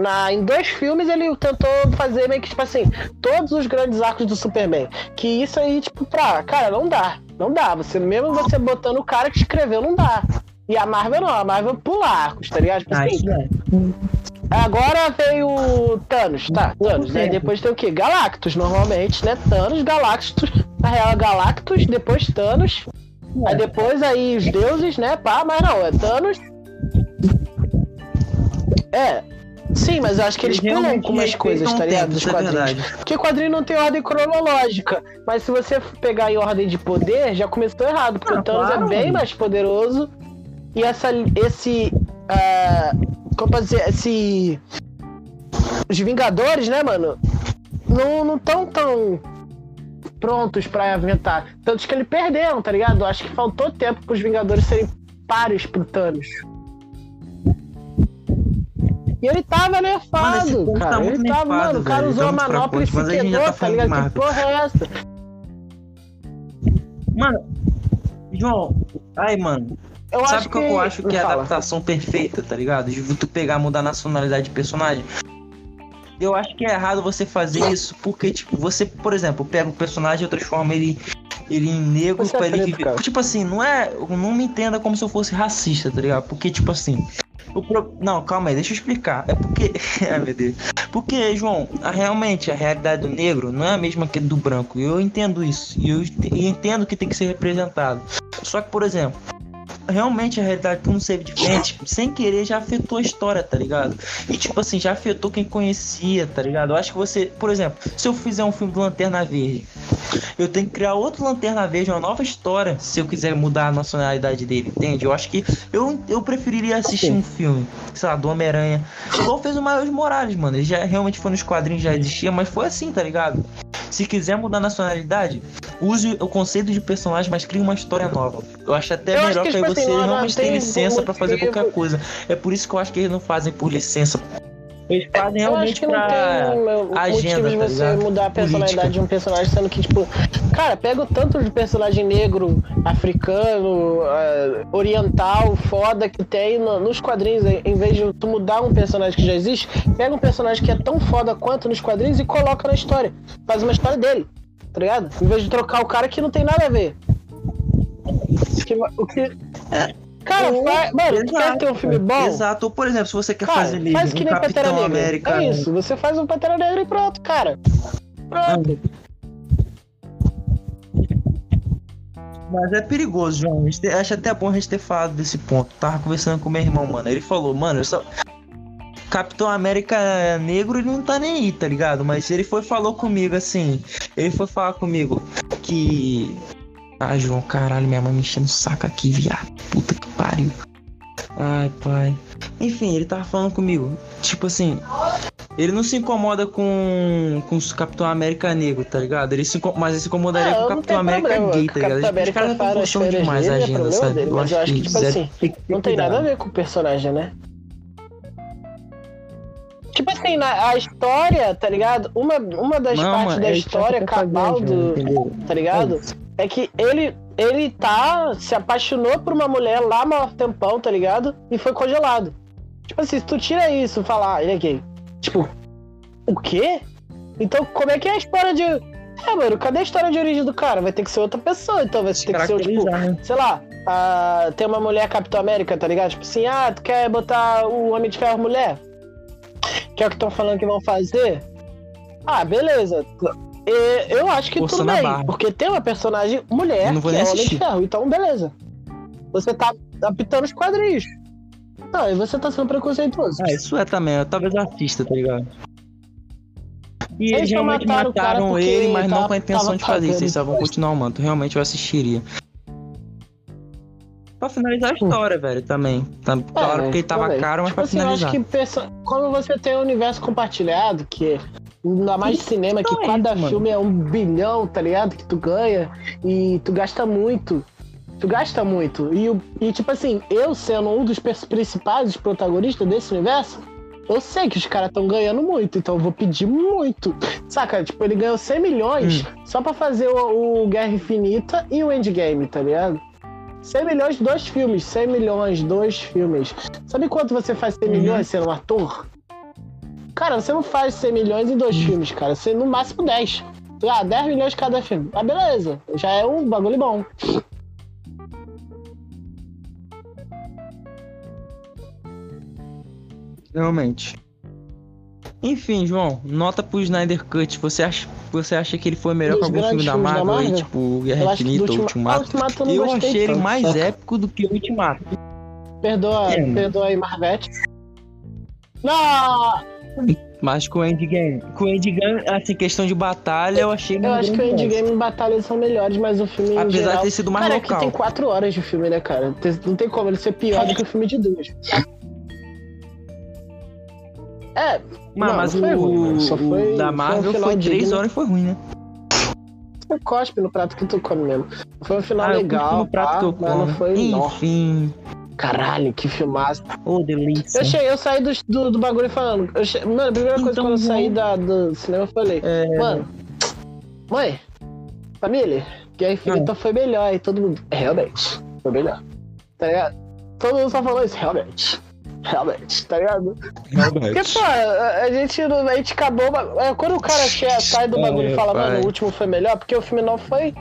na, em dois filmes ele tentou fazer meio que, tipo assim, todos os grandes arcos do Superman. Que isso aí, tipo, pra. Cara, não dá. Não dá. Você, mesmo você botando o cara que escreveu, não dá. E a Marvel não, a Marvel pula arcos, tá ligado? Tipo assim, Agora veio Thanos, tá? Thanos, né? Depois tem o quê? Galactus, normalmente, né? Thanos, Galactus, na real, Galactus, depois Thanos. Aí depois aí os deuses, né? Pá, mas não, é Thanos. É, Sim, mas eu acho que eles, eles pulam algumas coisas, tá ligado? Dos é quadrinhos. É porque quadrinho não tem ordem cronológica. Mas se você pegar em ordem de poder, já começou errado. Porque ah, o Thanos é claro. é bem mais poderoso. E essa, esse. Uh, como posso dizer? Esse. Os Vingadores, né, mano? Não estão tão prontos para aventar. Tanto que eles perderam, tá ligado? Acho que faltou tempo para os Vingadores serem pares pro Thanos. E ele tava nerfado, mano, cara. Tá ele tava, nerfado, mano, o cara usou a manopla e se quebrou, tá, tá ligado? Que porra é essa? Mano, João, ai, mano. Eu Sabe que, que eu acho que é a adaptação perfeita, tá ligado? De tu pegar, mudar a nacionalidade de personagem. Eu acho que é errado você fazer isso, porque, tipo, você, por exemplo, pega um personagem e transforma ele, ele em negro você pra é ele viver. Cara. Tipo assim, não é. Não me entenda como se eu fosse racista, tá ligado? Porque, tipo assim, Pro... Não, calma aí, deixa eu explicar. É porque. Ai meu Deus. Porque, João, a, realmente a realidade do negro não é a mesma que do branco. Eu entendo isso. E eu entendo que tem que ser representado. Só que, por exemplo, realmente a realidade que um ser diferente, sem querer, já afetou a história, tá ligado? E tipo assim, já afetou quem conhecia, tá ligado? Eu acho que você, por exemplo, se eu fizer um filme do Lanterna Verde, eu tenho que criar outro Lanterna Verde, uma nova história, se eu quiser mudar a nacionalidade dele, entende? Eu acho que eu, eu preferiria assistir um filme, sei lá, do Homem-Aranha. Igual fez o Miles Morales, mano. Ele já realmente foi nos quadrinhos, já existia, mas foi assim, tá ligado? Se quiser mudar a nacionalidade, use o conceito de personagem, mas crie uma história nova. Eu acho até eu melhor que, que aí tipo você assim, realmente tem licença para fazer qualquer coisa. É por isso que eu acho que eles não fazem por licença. Eles fazem eu realmente pra não tem agenda, motivo de tá você mudar a personalidade Política. de um personagem, sendo que, tipo, cara, pega o tanto de personagem negro, africano, uh, oriental, foda que tem no, nos quadrinhos, em vez de tu mudar um personagem que já existe, pega um personagem que é tão foda quanto nos quadrinhos e coloca na história. Faz uma história dele, tá ligado? Em vez de trocar o cara que não tem nada a ver. O que. É. Cara, faz, mano, exato, quer ter um filme bom? Exato. Ou, por exemplo, se você quer cara, fazer livro, faz que nem um Pantera Negra. América. É isso, você faz um Pantera Negra e pronto, cara. Pronto. Mas é perigoso, João. Acho até bom a gente ter falado desse ponto. Tava conversando com meu irmão, mano. Ele falou, mano, eu só. Capitão América Negro, ele não tá nem aí, tá ligado? Mas ele foi falou comigo assim. Ele foi falar comigo que ah, João, caralho, minha mãe me enchendo o saco aqui, viado. Puta que pariu. Ai, pai. Enfim, ele tava falando comigo. Tipo assim, ele não se incomoda com, com o Capitão América negro, tá ligado? Ele se, mas ele se incomodaria é, com o Capitão América problema. gay, tá ligado? Os caras estão forçando demais a agenda, é sabe? Dele, eu, acho eu acho que, tipo assim, não tem nada a ver com o personagem, né? Tipo assim, na, a história, tá ligado? Uma, uma das não, partes mano, da história cabal do. Tá ligado? É que ele ele tá se apaixonou por uma mulher lá há tempão, tá ligado? E foi congelado. Tipo assim, se tu tira isso e falar, ah, ele é gay. Tipo, o quê? Então, como é que é a história de. É, mano, cadê a história de origem do cara? Vai ter que ser outra pessoa, então vai ter que ser, tipo, né? sei lá, ah, tem uma mulher Capitão América, tá ligado? Tipo assim, ah, tu quer botar o Homem de Ferro mulher? Que é o que estão falando que vão fazer? Ah, beleza. Eu acho que Forçando tudo bem, barra. porque tem uma personagem mulher Eu não vou que nem é Homem de. Ferro, então beleza. Você tá apitando os quadrinhos. Não, e você tá sendo preconceituoso. Ah, isso é também. eu Talvez assista, tá ligado? E Eles realmente mataram mataram ele, mas não tava- com a intenção de fazer isso. Eles só vão continuar o manto. Realmente eu assistiria. Pra finalizar a história, velho, também. Tá, claro que tava também. caro, mas tipo pra assim, eu acho finalizar. que como você tem um universo compartilhado, que ainda mais de cinema, que é cada mano. filme é um bilhão, tá ligado? Que tu ganha e tu gasta muito. Tu gasta muito. E, e tipo assim, eu sendo um dos principais protagonistas desse universo, eu sei que os caras estão ganhando muito, então eu vou pedir muito. Saca? Tipo, ele ganhou 100 milhões Hum. só pra fazer o, o Guerra Infinita e o Endgame, tá ligado? 100 milhões, dois filmes. 100 milhões, dois filmes. Sabe quanto você faz 100 Uhum. milhões sendo um ator? Cara, você não faz 100 milhões em dois filmes, cara. Você no máximo 10. Ah, 10 milhões cada filme. Ah, beleza. Já é um bagulho bom. Realmente. Enfim, João, nota pro Snyder Cut. Você acha, você acha que ele foi melhor Dos que algum filme da filmes da Marvel, aí, Marvel? tipo Eu Guerra Infinita ou Ultima- Ah, Ultimato? Ultimato eu não Eu gostei achei ele mais saca? épico do que o Ultimato. Perdoa, É. perdoa aí, Marvete. Não! Mas com o Endgame. Com o Endgame, assim, questão de batalha, eu achei Eu acho que o. Endgame e Batalha são melhores, mas o filme Apesar geral... de ter sido mais Cara, é que local. tem quatro horas de filme, né, cara? Não tem como ele ser pior do que o filme de duas. É, Mas, Não, mas não foi o, ruim. Só o foi- da foi um Marvel foi três digno. horas e foi ruim, né? Você cospe no prato que tu come mesmo. Foi um final Ah, legal, no prato tá? que eu como. foi Enfim. Caralho, que filmaço. Ô, delícia. Eu cheguei, eu saí do, do, do bagulho falando. eu che- Mano, a primeira coisa Então, quando eu saí da, do cinema, eu falei, É, mano, mãe, família, Guerra Infinita foi melhor. E todo mundo, "É, realmente, foi melhor. Tá ligado? Todo mundo só falou isso, realmente. Realmente, tá ligado? Porque, pô, a, a gente, a gente acabou. é, Quando o cara chega, sai do bagulho e É, fala, mano, o último foi melhor, porque o filme não foi.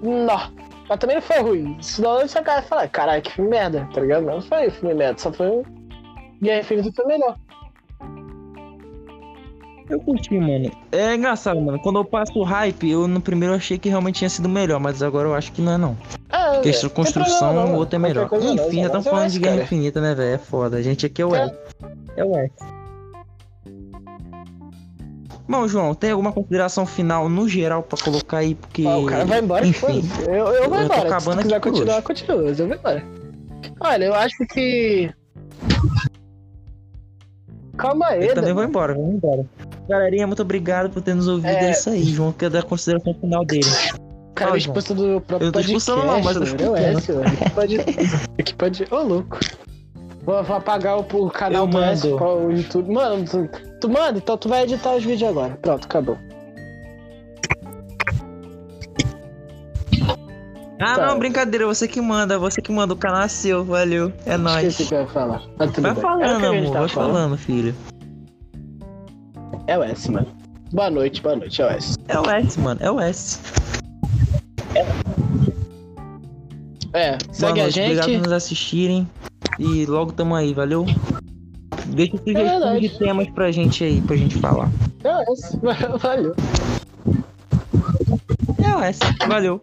Não. Mas também não foi ruim. Senão você cara fala, caralho, que filme merda, tá ligado? Não foi filme merda, só foi um. Guerra Infinita foi melhor. Eu curti, mano. É engraçado, mano. Quando eu passo o hype, eu no primeiro achei que realmente tinha sido melhor, mas agora eu acho que não é, não. Ah, Porque a construção, o outro é melhor. Enfim, já estamos estamos falando de Guerra Infinita, né, velho? É foda. A gente aqui é o É. É o S. Bom, João, tem alguma consideração final no geral pra colocar aí? Porque. o cara vai embora, Enfim. foda-se. Eu, eu vou eu embora. Se acabando tu quiser continuar, continua. Eu vou embora. Olha, eu acho que. Calma aí, Eu também vou embora, vamos embora. Galerinha, muito obrigado por ter nos ouvido. É, É. isso aí, João. Quer dar a consideração final dele. O cara Fala, me expulsa do próprio Eu podcast. expulsando não, mas eu tô mano. É. Que pode... que pode... Ô, louco. Vou, vou apagar o, o canal do S mando. para o YouTube. Mano, tu, tu manda? Então tu vai editar os vídeos agora. Pronto, acabou. Ah, Tá. não, brincadeira. Você que manda, você que manda. O canal é seu, valeu. É nóis. Esqueci o que eu ia falar. Mas tudo Vai bem. falando, a gente amor. Vai falando, filho. É o S, mano. Boa noite, boa noite, é o S. É o S, mano. É o S. É, segue a noite, Obrigado gente. por nos assistirem. E logo tamo aí, valeu? Deixa sugestões verdade. de temas pra gente aí, pra gente falar. É S. Valeu. É S, valeu.